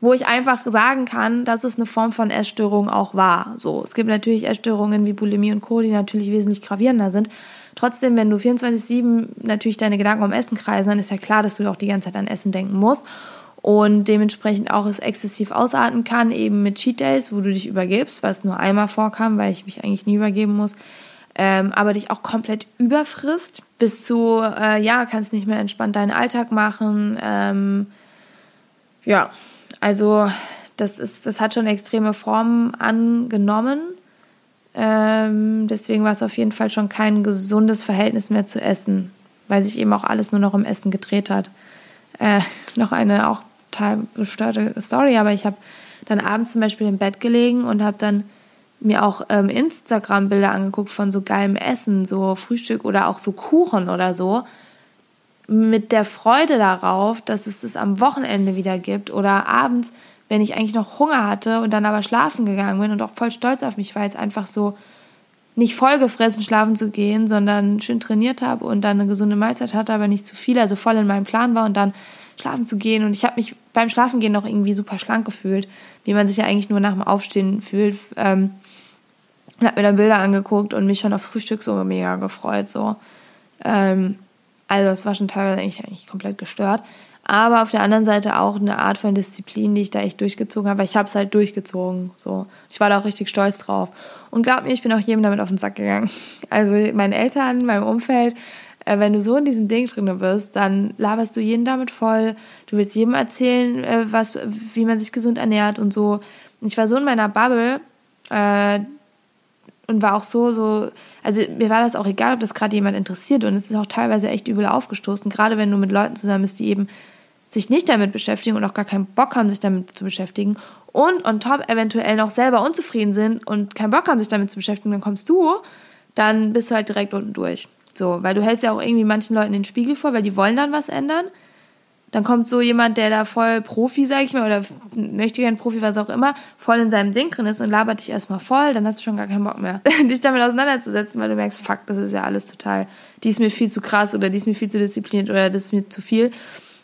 wo ich einfach sagen kann, dass es eine Form von Essstörung auch war. So, es gibt natürlich Essstörungen wie Bulimie und Co, die natürlich wesentlich gravierender sind, Trotzdem, wenn du 24-7 natürlich deine Gedanken um Essen kreisen, dann ist ja klar, dass du auch die ganze Zeit an Essen denken musst und dementsprechend auch es exzessiv ausarten kann, eben mit Cheat Days, wo du dich übergibst, was nur einmal vorkam, weil ich mich eigentlich nie übergeben muss, ähm, aber dich auch komplett überfrisst, bis zu, äh, ja, kannst nicht mehr entspannt deinen Alltag machen. Ähm, ja, also das, ist, das hat schon extreme Formen angenommen ähm, deswegen war es auf jeden Fall schon kein gesundes Verhältnis mehr zu Essen, weil sich eben auch alles nur noch um Essen gedreht hat. Äh, noch eine auch total gestörte Story, aber ich habe dann abends zum Beispiel im Bett gelegen und habe dann mir auch ähm, Instagram-Bilder angeguckt von so geilem Essen, so Frühstück oder auch so Kuchen oder so, mit der Freude darauf, dass es das am Wochenende wieder gibt oder abends wenn ich eigentlich noch Hunger hatte und dann aber schlafen gegangen bin und auch voll stolz auf mich war, jetzt einfach so nicht vollgefressen schlafen zu gehen, sondern schön trainiert habe und dann eine gesunde Mahlzeit hatte, aber nicht zu viel, also voll in meinem Plan war und dann schlafen zu gehen. Und ich habe mich beim Schlafengehen noch irgendwie super schlank gefühlt, wie man sich ja eigentlich nur nach dem Aufstehen fühlt. Ähm, und habe mir dann Bilder angeguckt und mich schon aufs Frühstück so mega gefreut. So. Ähm, also das war schon teilweise eigentlich, eigentlich komplett gestört. Aber auf der anderen Seite auch eine Art von Disziplin, die ich da echt durchgezogen habe, weil ich habe es halt durchgezogen. So, ich war da auch richtig stolz drauf. Und glaub mir, ich bin auch jedem damit auf den Sack gegangen. Also meinen Eltern, meinem Umfeld. Äh, wenn du so in diesem Ding drin bist, dann laberst du jeden damit voll. Du willst jedem erzählen, äh, was, wie man sich gesund ernährt und so. Ich war so in meiner Bubble äh, und war auch so, so, also mir war das auch egal, ob das gerade jemand interessiert und es ist auch teilweise echt übel aufgestoßen, gerade wenn du mit Leuten zusammen bist, die eben sich nicht damit beschäftigen und auch gar keinen Bock haben, sich damit zu beschäftigen und on top eventuell noch selber unzufrieden sind und keinen Bock haben, sich damit zu beschäftigen, dann kommst du, dann bist du halt direkt unten durch. So, weil du hältst ja auch irgendwie manchen Leuten den Spiegel vor, weil die wollen dann was ändern. Dann kommt so jemand, der da voll Profi, sag ich mal, oder möchte gern Profi, was auch immer, voll in seinem Ding drin ist und labert dich erstmal voll, dann hast du schon gar keinen Bock mehr, dich damit auseinanderzusetzen, weil du merkst, fuck, das ist ja alles total, die ist mir viel zu krass oder die ist mir viel zu diszipliniert oder das ist mir zu viel.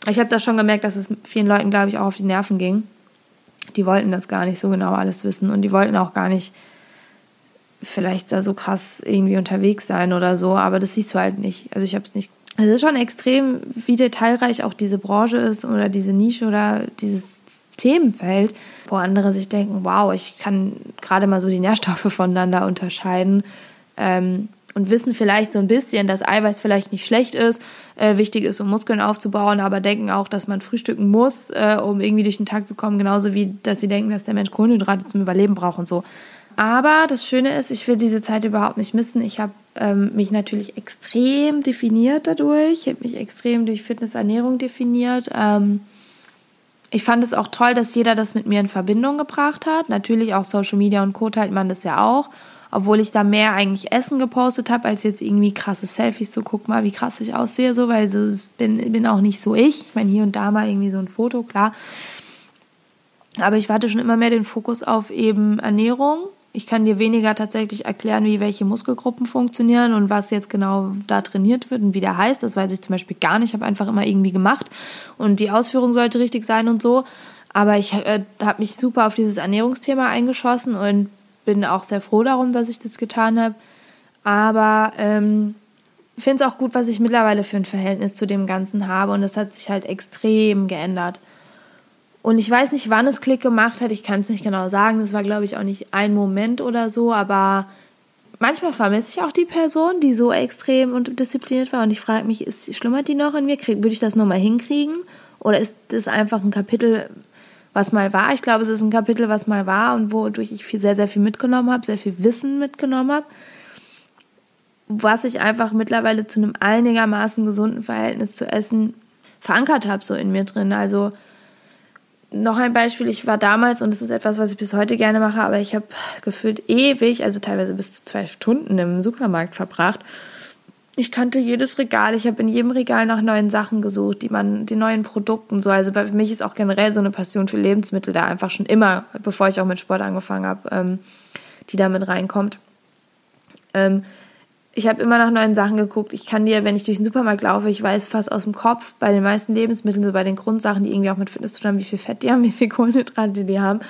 Ich habe da schon gemerkt, dass es vielen Leuten, glaube ich, auch auf die Nerven ging. Die wollten das gar nicht so genau alles wissen und die wollten auch gar nicht vielleicht da so krass irgendwie unterwegs sein oder so, aber das siehst du halt nicht. Also ich habe es nicht. Es ist schon extrem, wie detailreich auch diese Branche ist oder diese Nische oder dieses Themenfeld, wo andere sich denken, wow, ich kann gerade mal so die Nährstoffe voneinander unterscheiden. Ähm, und wissen vielleicht so ein bisschen, dass Eiweiß vielleicht nicht schlecht ist, äh, wichtig ist, um Muskeln aufzubauen, aber denken auch, dass man frühstücken muss, äh, um irgendwie durch den Tag zu kommen, genauso wie, dass sie denken, dass der Mensch Kohlenhydrate zum Überleben braucht und so. Aber das Schöne ist, ich will diese Zeit überhaupt nicht missen. Ich habe ähm, mich natürlich extrem definiert dadurch. Ich habe mich extrem durch Fitness, Ernährung definiert. Ähm, ich fand es auch toll, dass jeder das mit mir in Verbindung gebracht hat. Natürlich auch Social Media und Co. teilt man das ja auch. Obwohl ich da mehr eigentlich Essen gepostet habe, als jetzt irgendwie krasse Selfies. So, guck mal, wie krass ich aussehe, so, weil so, bin, bin auch nicht so ich. Ich meine, hier und da mal irgendwie so ein Foto, klar. Aber ich hatte schon immer mehr den Fokus auf eben Ernährung ich kann dir weniger tatsächlich erklären, wie welche Muskelgruppen funktionieren und was jetzt genau da trainiert wird und wie der heißt. Das weiß ich zum Beispiel gar nicht. Ich habe einfach immer irgendwie gemacht und die Ausführung sollte richtig sein und so. Aber ich äh, habe mich super auf dieses Ernährungsthema eingeschossen und bin auch sehr froh darum, dass ich das getan habe. Aber ähm, finde es auch gut, was ich mittlerweile für ein Verhältnis zu dem Ganzen habe und das hat sich halt extrem geändert. Und ich weiß nicht, wann es Klick gemacht hat. Ich kann es nicht genau sagen. Das war, glaube ich, auch nicht ein Moment oder so. Aber manchmal vermisse ich auch die Person, die so extrem und diszipliniert war. Und ich frage mich, ist, schlummert die noch in mir? Würde ich das nochmal hinkriegen? Oder ist das einfach ein Kapitel, was mal war? Ich glaube, es ist ein Kapitel, was mal war und wodurch ich viel, sehr, sehr viel mitgenommen habe, sehr viel Wissen mitgenommen habe. Was ich einfach mittlerweile zu einem einigermaßen gesunden Verhältnis zu Essen verankert habe, so in mir drin. Also noch ein Beispiel, ich war damals, und das ist etwas, was ich bis heute gerne mache, aber ich habe gefühlt ewig, also teilweise bis zu zwei Stunden im Supermarkt verbracht. Ich kannte jedes Regal, ich habe in jedem Regal nach neuen Sachen gesucht, die man, die neuen Produkten so. Also bei mich ist auch generell so eine Passion für Lebensmittel da einfach schon immer, bevor ich auch mit Sport angefangen habe, ähm, die da mit reinkommt. Ähm, ich habe immer nach neuen Sachen geguckt. Ich kann dir, wenn ich durch den Supermarkt laufe, ich weiß fast aus dem Kopf bei den meisten Lebensmitteln, so bei den Grundsachen, die irgendwie auch mit Fitness zu tun haben, wie viel Fett die haben, wie viel Kohlenhydrate die haben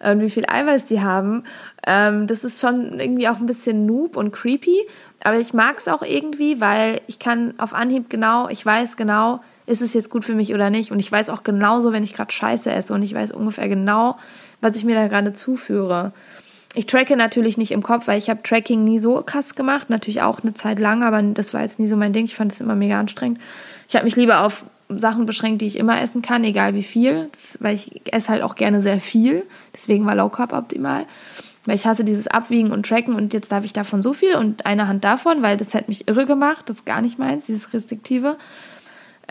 und wie viel Eiweiß die haben. Ähm, das ist schon irgendwie auch ein bisschen noob und creepy, aber ich mag es auch irgendwie, weil ich kann auf Anhieb genau, ich weiß genau, ist es jetzt gut für mich oder nicht und ich weiß auch genauso, wenn ich gerade Scheiße esse und ich weiß ungefähr genau, was ich mir da gerade zuführe. Ich tracke natürlich nicht im Kopf, weil ich habe Tracking nie so krass gemacht. Natürlich auch eine Zeit lang, aber das war jetzt nie so mein Ding. Ich fand es immer mega anstrengend. Ich habe mich lieber auf Sachen beschränkt, die ich immer essen kann, egal wie viel. Das, weil ich esse halt auch gerne sehr viel. Deswegen war Low Carb optimal. Weil ich hasse dieses Abwiegen und Tracken und jetzt darf ich davon so viel und eine Hand davon, weil das hätte mich irre gemacht. Das ist gar nicht meins, dieses Restriktive.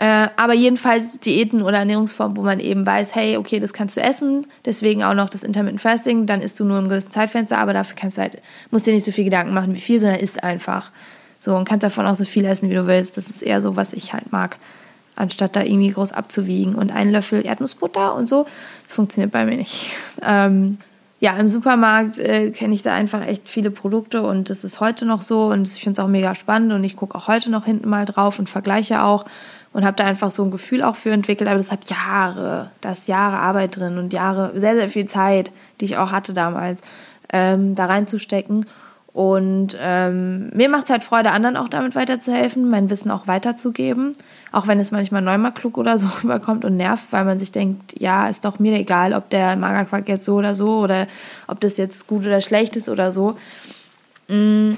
Äh, aber jedenfalls Diäten oder Ernährungsformen, wo man eben weiß, hey, okay, das kannst du essen, deswegen auch noch das Intermittent Fasting, dann isst du nur im gewissen Zeitfenster, aber dafür kannst du halt, musst dir nicht so viel Gedanken machen, wie viel, sondern isst einfach. So, und kannst davon auch so viel essen, wie du willst. Das ist eher so, was ich halt mag, anstatt da irgendwie groß abzuwiegen. Und einen Löffel Erdnussbutter und so, das funktioniert bei mir nicht. Ähm, ja, im Supermarkt äh, kenne ich da einfach echt viele Produkte und das ist heute noch so und ich finde es auch mega spannend und ich gucke auch heute noch hinten mal drauf und vergleiche auch und habe da einfach so ein Gefühl auch für entwickelt. Aber das hat Jahre, da ist Jahre Arbeit drin und Jahre, sehr, sehr viel Zeit, die ich auch hatte damals, ähm, da reinzustecken. Und ähm, mir macht es halt Freude, anderen auch damit weiterzuhelfen, mein Wissen auch weiterzugeben. Auch wenn es manchmal neunmal klug oder so rüberkommt und nervt, weil man sich denkt, ja, ist doch mir egal, ob der Magerquark jetzt so oder so oder ob das jetzt gut oder schlecht ist oder so. Mm.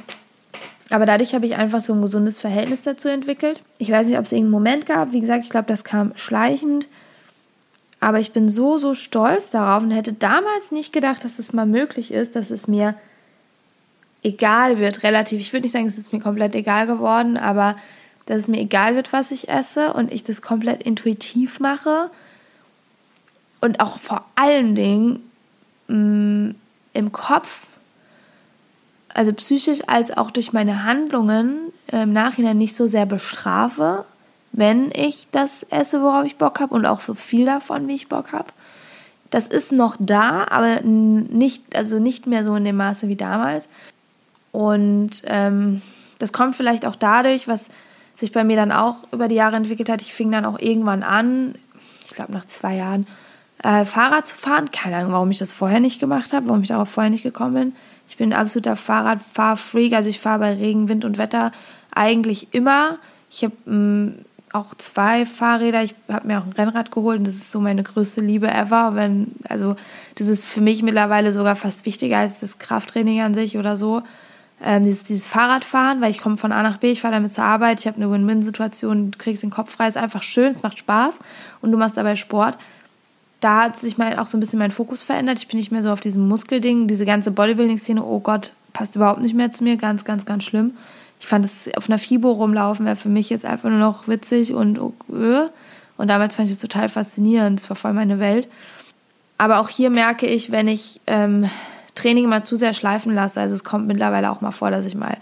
Aber dadurch habe ich einfach so ein gesundes Verhältnis dazu entwickelt. Ich weiß nicht, ob es irgendeinen Moment gab. Wie gesagt, ich glaube, das kam schleichend. Aber ich bin so, so stolz darauf und hätte damals nicht gedacht, dass es mal möglich ist, dass es mir egal wird, relativ. Ich würde nicht sagen, es ist mir komplett egal geworden, aber dass es mir egal wird, was ich esse und ich das komplett intuitiv mache und auch vor allen Dingen mh, mm, im Kopf, also psychisch als auch durch meine Handlungen im Nachhinein nicht so sehr bestrafe, wenn ich das esse, worauf ich Bock habe und auch so viel davon, wie ich Bock habe. Das ist noch da, aber nicht, also nicht mehr so in dem Maße wie damals. Und ähm, das kommt vielleicht auch dadurch, was sich bei mir dann auch über die Jahre entwickelt hat. Ich fing dann auch irgendwann an, ich glaube nach zwei Jahren, äh, Fahrrad zu fahren. Keine Ahnung, warum ich das vorher nicht gemacht habe, warum ich darauf vorher nicht gekommen bin. Ich bin ein absoluter Fahrradfahrfreak, also ich fahre bei Regen, Wind und Wetter eigentlich immer. Ich habe mm, auch zwei Fahrräder. Ich habe mir auch ein Rennrad geholt und das ist so meine größte Liebe ever. Wenn, also das ist für mich mittlerweile sogar fast wichtiger als das Krafttraining an sich oder so ähm, dieses, dieses Fahrradfahren, weil ich komme von A nach B, ich fahre damit zur Arbeit, ich habe eine Win-Win-Situation, du kriegst den Kopf frei, ist einfach schön, es macht Spaß und du machst dabei Sport. Da hat sich mein, auch so ein bisschen mein Fokus verändert. Ich bin nicht mehr so auf diesem Muskelding, diese ganze Bodybuilding-Szene, oh Gott, passt überhaupt nicht mehr zu mir, ganz, ganz, ganz schlimm. Ich fand es auf einer FIBO rumlaufen wäre für mich jetzt einfach nur noch witzig und öh. Und damals fand ich es total faszinierend. Das war voll meine Welt. Aber auch hier merke ich, wenn ich ähm, Training immer zu sehr schleifen lasse. Also es kommt mittlerweile auch mal vor, dass ich mal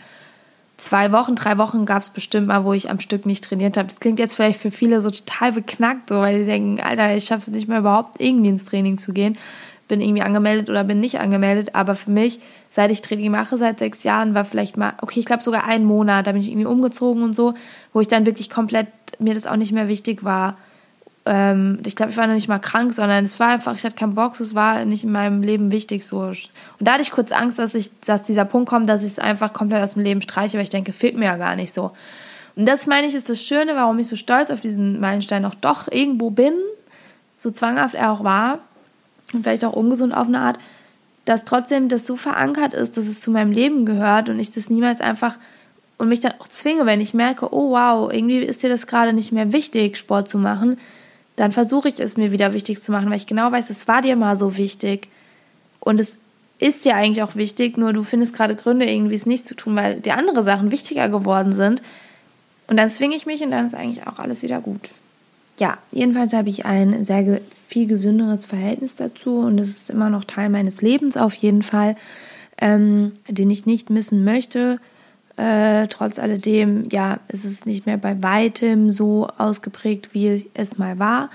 zwei Wochen, drei Wochen gab es bestimmt mal, wo ich am Stück nicht trainiert habe. Das klingt jetzt vielleicht für viele so total beknackt, so, weil die denken, Alter, ich schaffe es nicht mehr überhaupt irgendwie ins Training zu gehen. Bin irgendwie angemeldet oder bin nicht angemeldet. Aber für mich, seit ich Training mache, seit sechs Jahren, war vielleicht mal, okay, ich glaube sogar einen Monat, da bin ich irgendwie umgezogen und so, wo ich dann wirklich komplett, mir das auch nicht mehr wichtig war, ähm, ich glaube, ich war noch nicht mal krank, sondern es war einfach, ich hatte keinen Bock, es war nicht in meinem Leben wichtig so. Und da hatte ich kurz Angst, dass ich, dass dieser Punkt kommt, dass ich es einfach komplett aus dem Leben streiche, weil ich denke, fehlt mir ja gar nicht so. Und das meine ich, ist das Schöne, warum ich so stolz auf diesen Meilenstein noch doch irgendwo bin, so zwanghaft er auch war und vielleicht auch ungesund auf eine Art, dass trotzdem das so verankert ist, dass es zu meinem Leben gehört und ich das niemals einfach und mich dann auch zwinge, wenn ich merke, oh wow, irgendwie ist dir das gerade nicht mehr wichtig, Sport zu machen, dann versuche ich es mir wieder wichtig zu machen, weil ich genau weiß, es war dir mal so wichtig und es ist dir eigentlich auch wichtig, nur du findest gerade Gründe, irgendwie es nicht zu tun, weil dir andere Sachen wichtiger geworden sind. Und dann zwinge ich mich und dann ist eigentlich auch alles wieder gut. Ja, jedenfalls habe ich ein sehr viel gesünderes Verhältnis dazu und es ist immer noch Teil meines Lebens auf jeden Fall, ähm, den ich nicht missen möchte. Äh, trotz alledem, ja, ist es nicht mehr bei weitem so ausgeprägt, wie es mal war.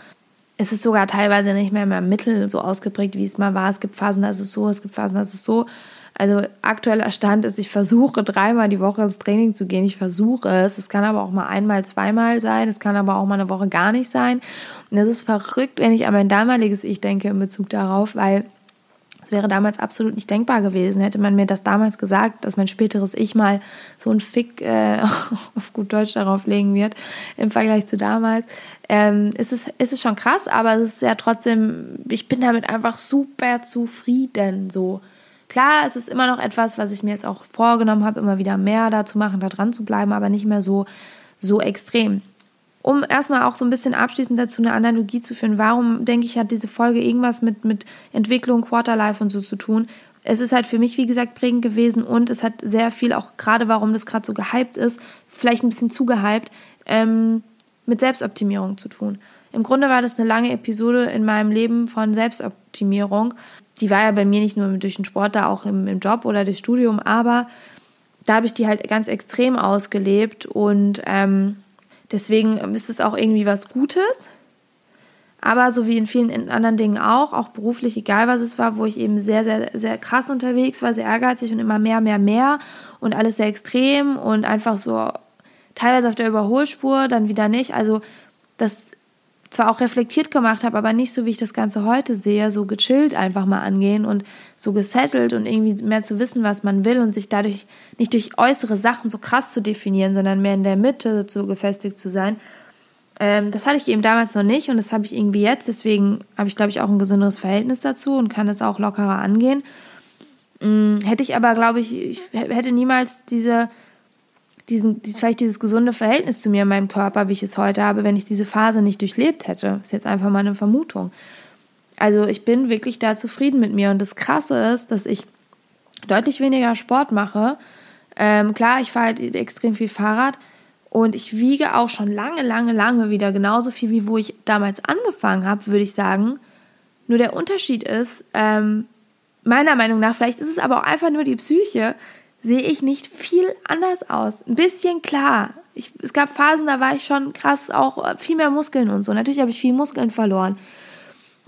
Es ist sogar teilweise nicht mehr im Mittel so ausgeprägt, wie es mal war. Es gibt Phasen, da ist so, es gibt Phasen, da ist so. Also aktueller Stand ist, ich versuche dreimal die Woche ins Training zu gehen. Ich versuche es. Es kann aber auch mal einmal, zweimal sein. Es kann aber auch mal eine Woche gar nicht sein. Und das ist verrückt, wenn ich an mein damaliges Ich denke in Bezug darauf, weil das wäre damals absolut nicht denkbar gewesen. Hätte man mir das damals gesagt, dass mein späteres Ich mal so ein Fick äh, auf gut Deutsch darauf legen wird im Vergleich zu damals, ähm, ist, es, ist es schon krass, aber es ist ja trotzdem, ich bin damit einfach super zufrieden. So. Klar, es ist immer noch etwas, was ich mir jetzt auch vorgenommen habe, immer wieder mehr da zu machen, da dran zu bleiben, aber nicht mehr so, so extrem um erstmal auch so ein bisschen abschließend dazu eine Analogie zu führen, warum denke ich, hat diese Folge irgendwas mit, mit Entwicklung, Quarterlife und so zu tun. Es ist halt für mich, wie gesagt, prägend gewesen und es hat sehr viel, auch gerade warum das gerade so gehypt ist, vielleicht ein bisschen zu gehypt, ähm, mit Selbstoptimierung zu tun. Im Grunde war das eine lange Episode in meinem Leben von Selbstoptimierung. Die war ja bei mir nicht nur durch den Sport da, auch im, im Job oder das Studium, aber da habe ich die halt ganz extrem ausgelebt und ähm, Deswegen ist es auch irgendwie was Gutes. Aber so wie in vielen anderen Dingen auch, auch beruflich, egal was es war, wo ich eben sehr, sehr, sehr krass unterwegs war, sehr ehrgeizig und immer mehr, mehr, mehr und alles sehr extrem und einfach so teilweise auf der Überholspur, dann wieder nicht. Also das zwar auch reflektiert gemacht habe, aber nicht so, wie ich das Ganze heute sehe, so gechillt einfach mal angehen und so gesettelt und irgendwie mehr zu wissen, was man will und sich dadurch nicht durch äußere Sachen so krass zu definieren, sondern mehr in der Mitte so gefestigt zu sein. Ähm, das hatte ich eben damals noch nicht und das habe ich irgendwie jetzt. Deswegen habe ich, glaube ich, auch ein gesünderes Verhältnis dazu und kann es auch lockerer angehen. Ähm, hätte ich aber, glaube ich, ich hätte niemals diese diesen, vielleicht dieses gesunde Verhältnis zu mir in meinem Körper, wie ich es heute habe, wenn ich diese Phase nicht durchlebt hätte. Ist jetzt einfach mal eine Vermutung. Also ich bin wirklich da zufrieden mit mir. Und das Krasse ist, dass ich deutlich weniger Sport mache. Ähm, klar, ich fahre halt extrem viel Fahrrad und ich wiege auch schon lange, lange, lange wieder genauso viel, wie wo ich damals angefangen habe, würde ich sagen. Nur der Unterschied ist, ähm, meiner Meinung nach, vielleicht ist es aber auch einfach nur die Psyche, sehe ich nicht viel anders aus. Ein bisschen klar. Ich, es gab Phasen, da war ich schon krass, auch äh, viel mehr Muskeln und so. Natürlich habe ich viel Muskeln verloren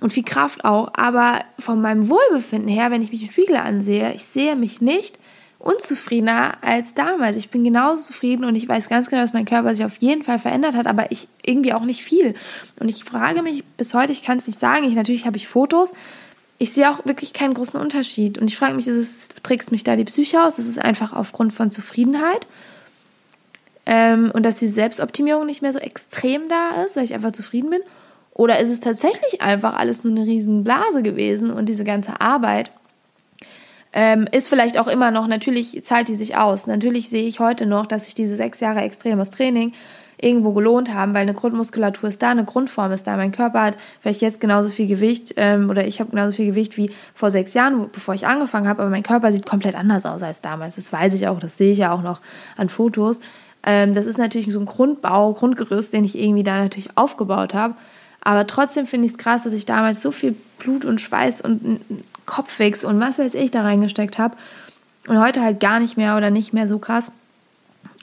und viel Kraft auch. Aber von meinem Wohlbefinden her, wenn ich mich im Spiegel ansehe, ich sehe mich nicht unzufriedener als damals. Ich bin genauso zufrieden und ich weiß ganz genau, dass mein Körper sich auf jeden Fall verändert hat, aber ich irgendwie auch nicht viel. Und ich frage mich bis heute, ich kann es nicht sagen, ich, natürlich habe ich Fotos, ich sehe auch wirklich keinen großen Unterschied. Und ich frage mich, ist es, trägst mich da die Psyche aus? Ist es einfach aufgrund von Zufriedenheit? Ähm, und dass die Selbstoptimierung nicht mehr so extrem da ist, weil ich einfach zufrieden bin? Oder ist es tatsächlich einfach alles nur eine riesen Blase gewesen und diese ganze Arbeit ähm, ist vielleicht auch immer noch, natürlich zahlt die sich aus. Natürlich sehe ich heute noch, dass ich diese sechs Jahre extremes Training irgendwo gelohnt haben, weil eine Grundmuskulatur ist da, eine Grundform ist da. Mein Körper hat vielleicht jetzt genauso viel Gewicht ähm, oder ich habe genauso viel Gewicht wie vor sechs Jahren, bevor ich angefangen habe, aber mein Körper sieht komplett anders aus als damals. Das weiß ich auch, das sehe ich ja auch noch an Fotos. Ähm, das ist natürlich so ein Grundbau, Grundgerüst, den ich irgendwie da natürlich aufgebaut habe. Aber trotzdem finde ich es krass, dass ich damals so viel Blut und Schweiß und Kopfwix und was weiß ich da reingesteckt habe und heute halt gar nicht mehr oder nicht mehr so krass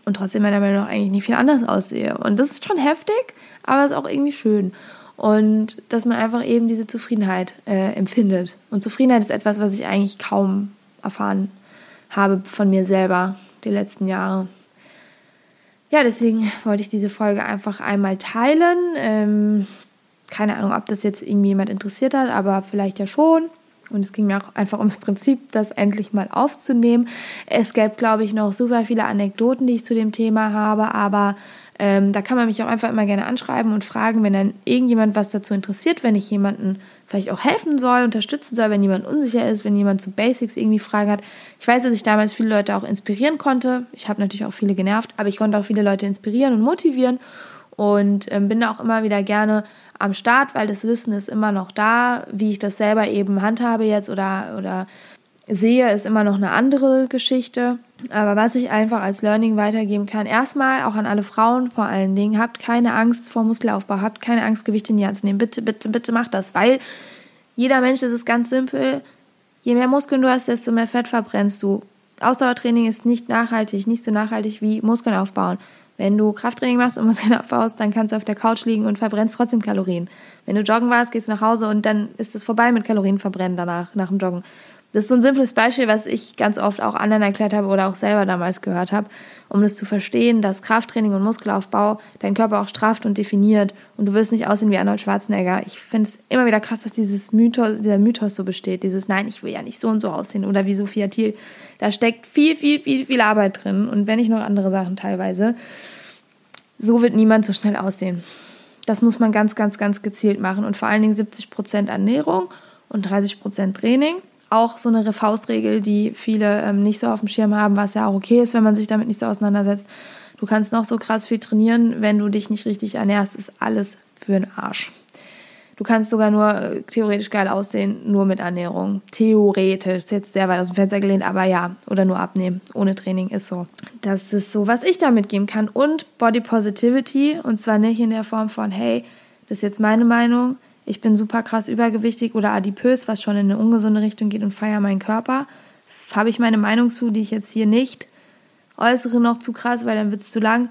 und trotzdem meiner Meinung nach eigentlich nicht viel anders aussehe. Und das ist schon heftig, aber es ist auch irgendwie schön. Und dass man einfach eben diese Zufriedenheit äh, empfindet. Und Zufriedenheit ist etwas, was ich eigentlich kaum erfahren habe von mir selber die letzten Jahre. Ja, deswegen wollte ich diese Folge einfach einmal teilen. Ähm, keine Ahnung, ob das jetzt irgendwie jemand interessiert hat, aber vielleicht ja schon. Und es ging mir auch einfach ums Prinzip, das endlich mal aufzunehmen. Es gäbe, glaube ich, noch super viele Anekdoten, die ich zu dem Thema habe, aber ähm, da kann man mich auch einfach immer gerne anschreiben und fragen, wenn dann irgendjemand was dazu interessiert, wenn ich jemanden vielleicht auch helfen soll, unterstützen soll, wenn jemand unsicher ist, wenn jemand zu Basics irgendwie Fragen hat. Ich weiß, dass ich damals viele Leute auch inspirieren konnte. Ich habe natürlich auch viele genervt, aber ich konnte auch viele Leute inspirieren und motivieren und ähm, bin da auch immer wieder gerne am Start, weil das Wissen ist immer noch da. Wie ich das selber eben handhabe jetzt oder, oder sehe, ist immer noch eine andere Geschichte. Aber was ich einfach als Learning weitergeben kann, erstmal auch an alle Frauen vor allen Dingen, habt keine Angst vor Muskelaufbau, habt keine Angst, Gewicht in die Hand zu nehmen. Bitte, bitte, bitte macht das, weil jeder Mensch, das ist ganz simpel, je mehr Muskeln du hast, desto mehr Fett verbrennst du. Ausdauertraining ist nicht nachhaltig, nicht so nachhaltig wie Muskeln aufbauen. Wenn du Krafttraining machst und Muskeln aufbaust, dann kannst du auf der Couch liegen und verbrennst trotzdem Kalorien. Wenn du joggen warst, gehst du nach Hause und dann ist es vorbei mit Kalorienverbrennen danach, nach dem Joggen. Das ist so ein simples Beispiel, was ich ganz oft auch anderen erklärt habe oder auch selber damals gehört habe, um das zu verstehen, dass Krafttraining und Muskelaufbau deinen Körper auch straft und definiert und du wirst nicht aussehen wie Arnold Schwarzenegger. Ich finde es immer wieder krass, dass dieses Mythos, dieser Mythos so besteht, dieses Nein, ich will ja nicht so und so aussehen oder wie Sophia Thiel. Da steckt viel, viel, viel, viel Arbeit drin und wenn nicht noch andere Sachen teilweise. So wird niemand so schnell aussehen. Das muss man ganz, ganz, ganz gezielt machen und vor allen Dingen 70 Prozent Ernährung und 30 Prozent Training auch so eine Faustregel, die viele ähm, nicht so auf dem Schirm haben, was ja auch okay ist, wenn man sich damit nicht so auseinandersetzt. Du kannst noch so krass viel trainieren, wenn du dich nicht richtig ernährst, ist alles für den Arsch. Du kannst sogar nur äh, theoretisch geil aussehen, nur mit Ernährung. Theoretisch, ist jetzt sehr weit aus dem Fenster gelehnt, aber ja, oder nur abnehmen. Ohne Training ist so. Das ist so, was ich damit geben kann. Und Body Positivity, und zwar nicht in der Form von, hey, das ist jetzt meine Meinung, ich bin super krass übergewichtig oder adipös, was schon in eine ungesunde Richtung geht und feiere meinen Körper, habe ich meine Meinung zu, die ich jetzt hier nicht äußere noch zu krass, weil dann wird es zu lang.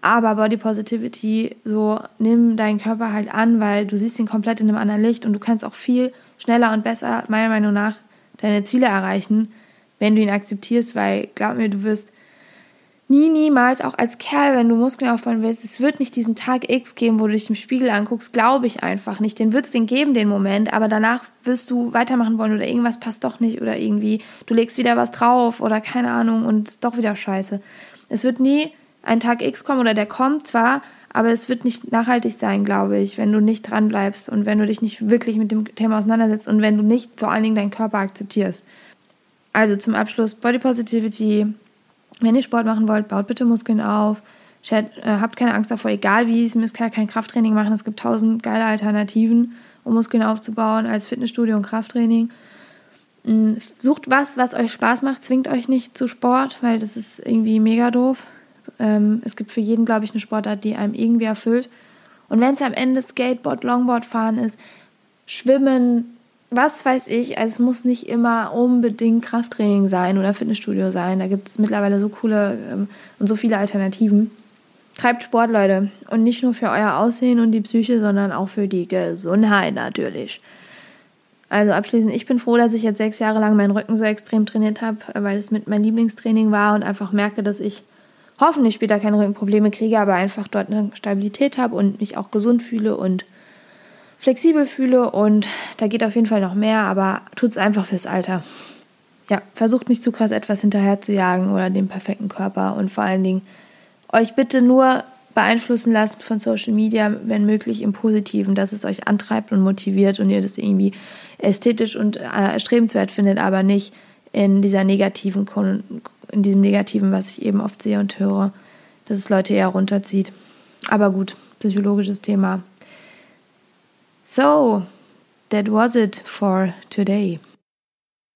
Aber Body Positivity, so nimm deinen Körper halt an, weil du siehst ihn komplett in einem anderen Licht und du kannst auch viel schneller und besser, meiner Meinung nach, deine Ziele erreichen, wenn du ihn akzeptierst, weil glaub mir, du wirst nie, niemals, auch als Kerl, wenn du Muskeln aufbauen willst, es wird nicht diesen Tag X geben, wo du dich im Spiegel anguckst, glaube ich einfach nicht. Den wird es den geben, den Moment, aber danach wirst du weitermachen wollen oder irgendwas passt doch nicht oder irgendwie du legst wieder was drauf oder keine Ahnung und ist doch wieder scheiße. Es wird nie ein Tag X kommen oder der kommt zwar, aber es wird nicht nachhaltig sein, glaube ich, wenn du nicht dran bleibst und wenn du dich nicht wirklich mit dem Thema auseinandersetzt und wenn du nicht vor allen Dingen deinen Körper akzeptierst. Also zum Abschluss Body Positivity. Wenn ihr Sport machen wollt, baut bitte Muskeln auf. Äh, habt keine Angst davor, egal wie, es müsst kein Krafttraining machen. Es gibt tausend geile Alternativen, um Muskeln aufzubauen als Fitnessstudio und Krafttraining. Mm, sucht was, was euch Spaß macht. Zwingt euch nicht zu Sport, weil das ist irgendwie mega doof. Ähm, es gibt für jeden, glaube ich, eine Sportart, die einem irgendwie erfüllt. Und wenn es am Ende Skateboard, Longboard fahren ist, Schwimmen, was weiß ich, also es muss nicht immer unbedingt Krafttraining sein oder Fitnessstudio sein. Da gibt es mittlerweile so coole ähm, und so viele Alternativen. Treibt Sport, Leute. Und nicht nur für euer Aussehen und die Psyche, sondern auch für die Gesundheit natürlich. Also abschließend, ich bin froh, dass ich jetzt sechs Jahre lang meinen Rücken so extrem trainiert habe, weil es mit meinem Lieblingstraining war und einfach merke, dass ich hoffentlich später keine Rückenprobleme kriege, aber einfach dort eine Stabilität habe und mich auch gesund fühle und flexibel fühle und da geht auf jeden Fall noch mehr, aber tut es einfach fürs Alter. Ja, versucht nicht zu krass etwas hinterher zu jagen oder den perfekten Körper und vor allen Dingen euch bitte nur beeinflussen lassen von Social Media, wenn möglich im Positiven, dass es euch antreibt und motiviert und ihr das irgendwie ästhetisch und äh, erstrebenswert findet, aber nicht in dieser negativen, in diesem negativen, was ich eben oft sehe und höre, dass es Leute eher runterzieht. Aber gut, psychologisches Thema. So, that was it for today.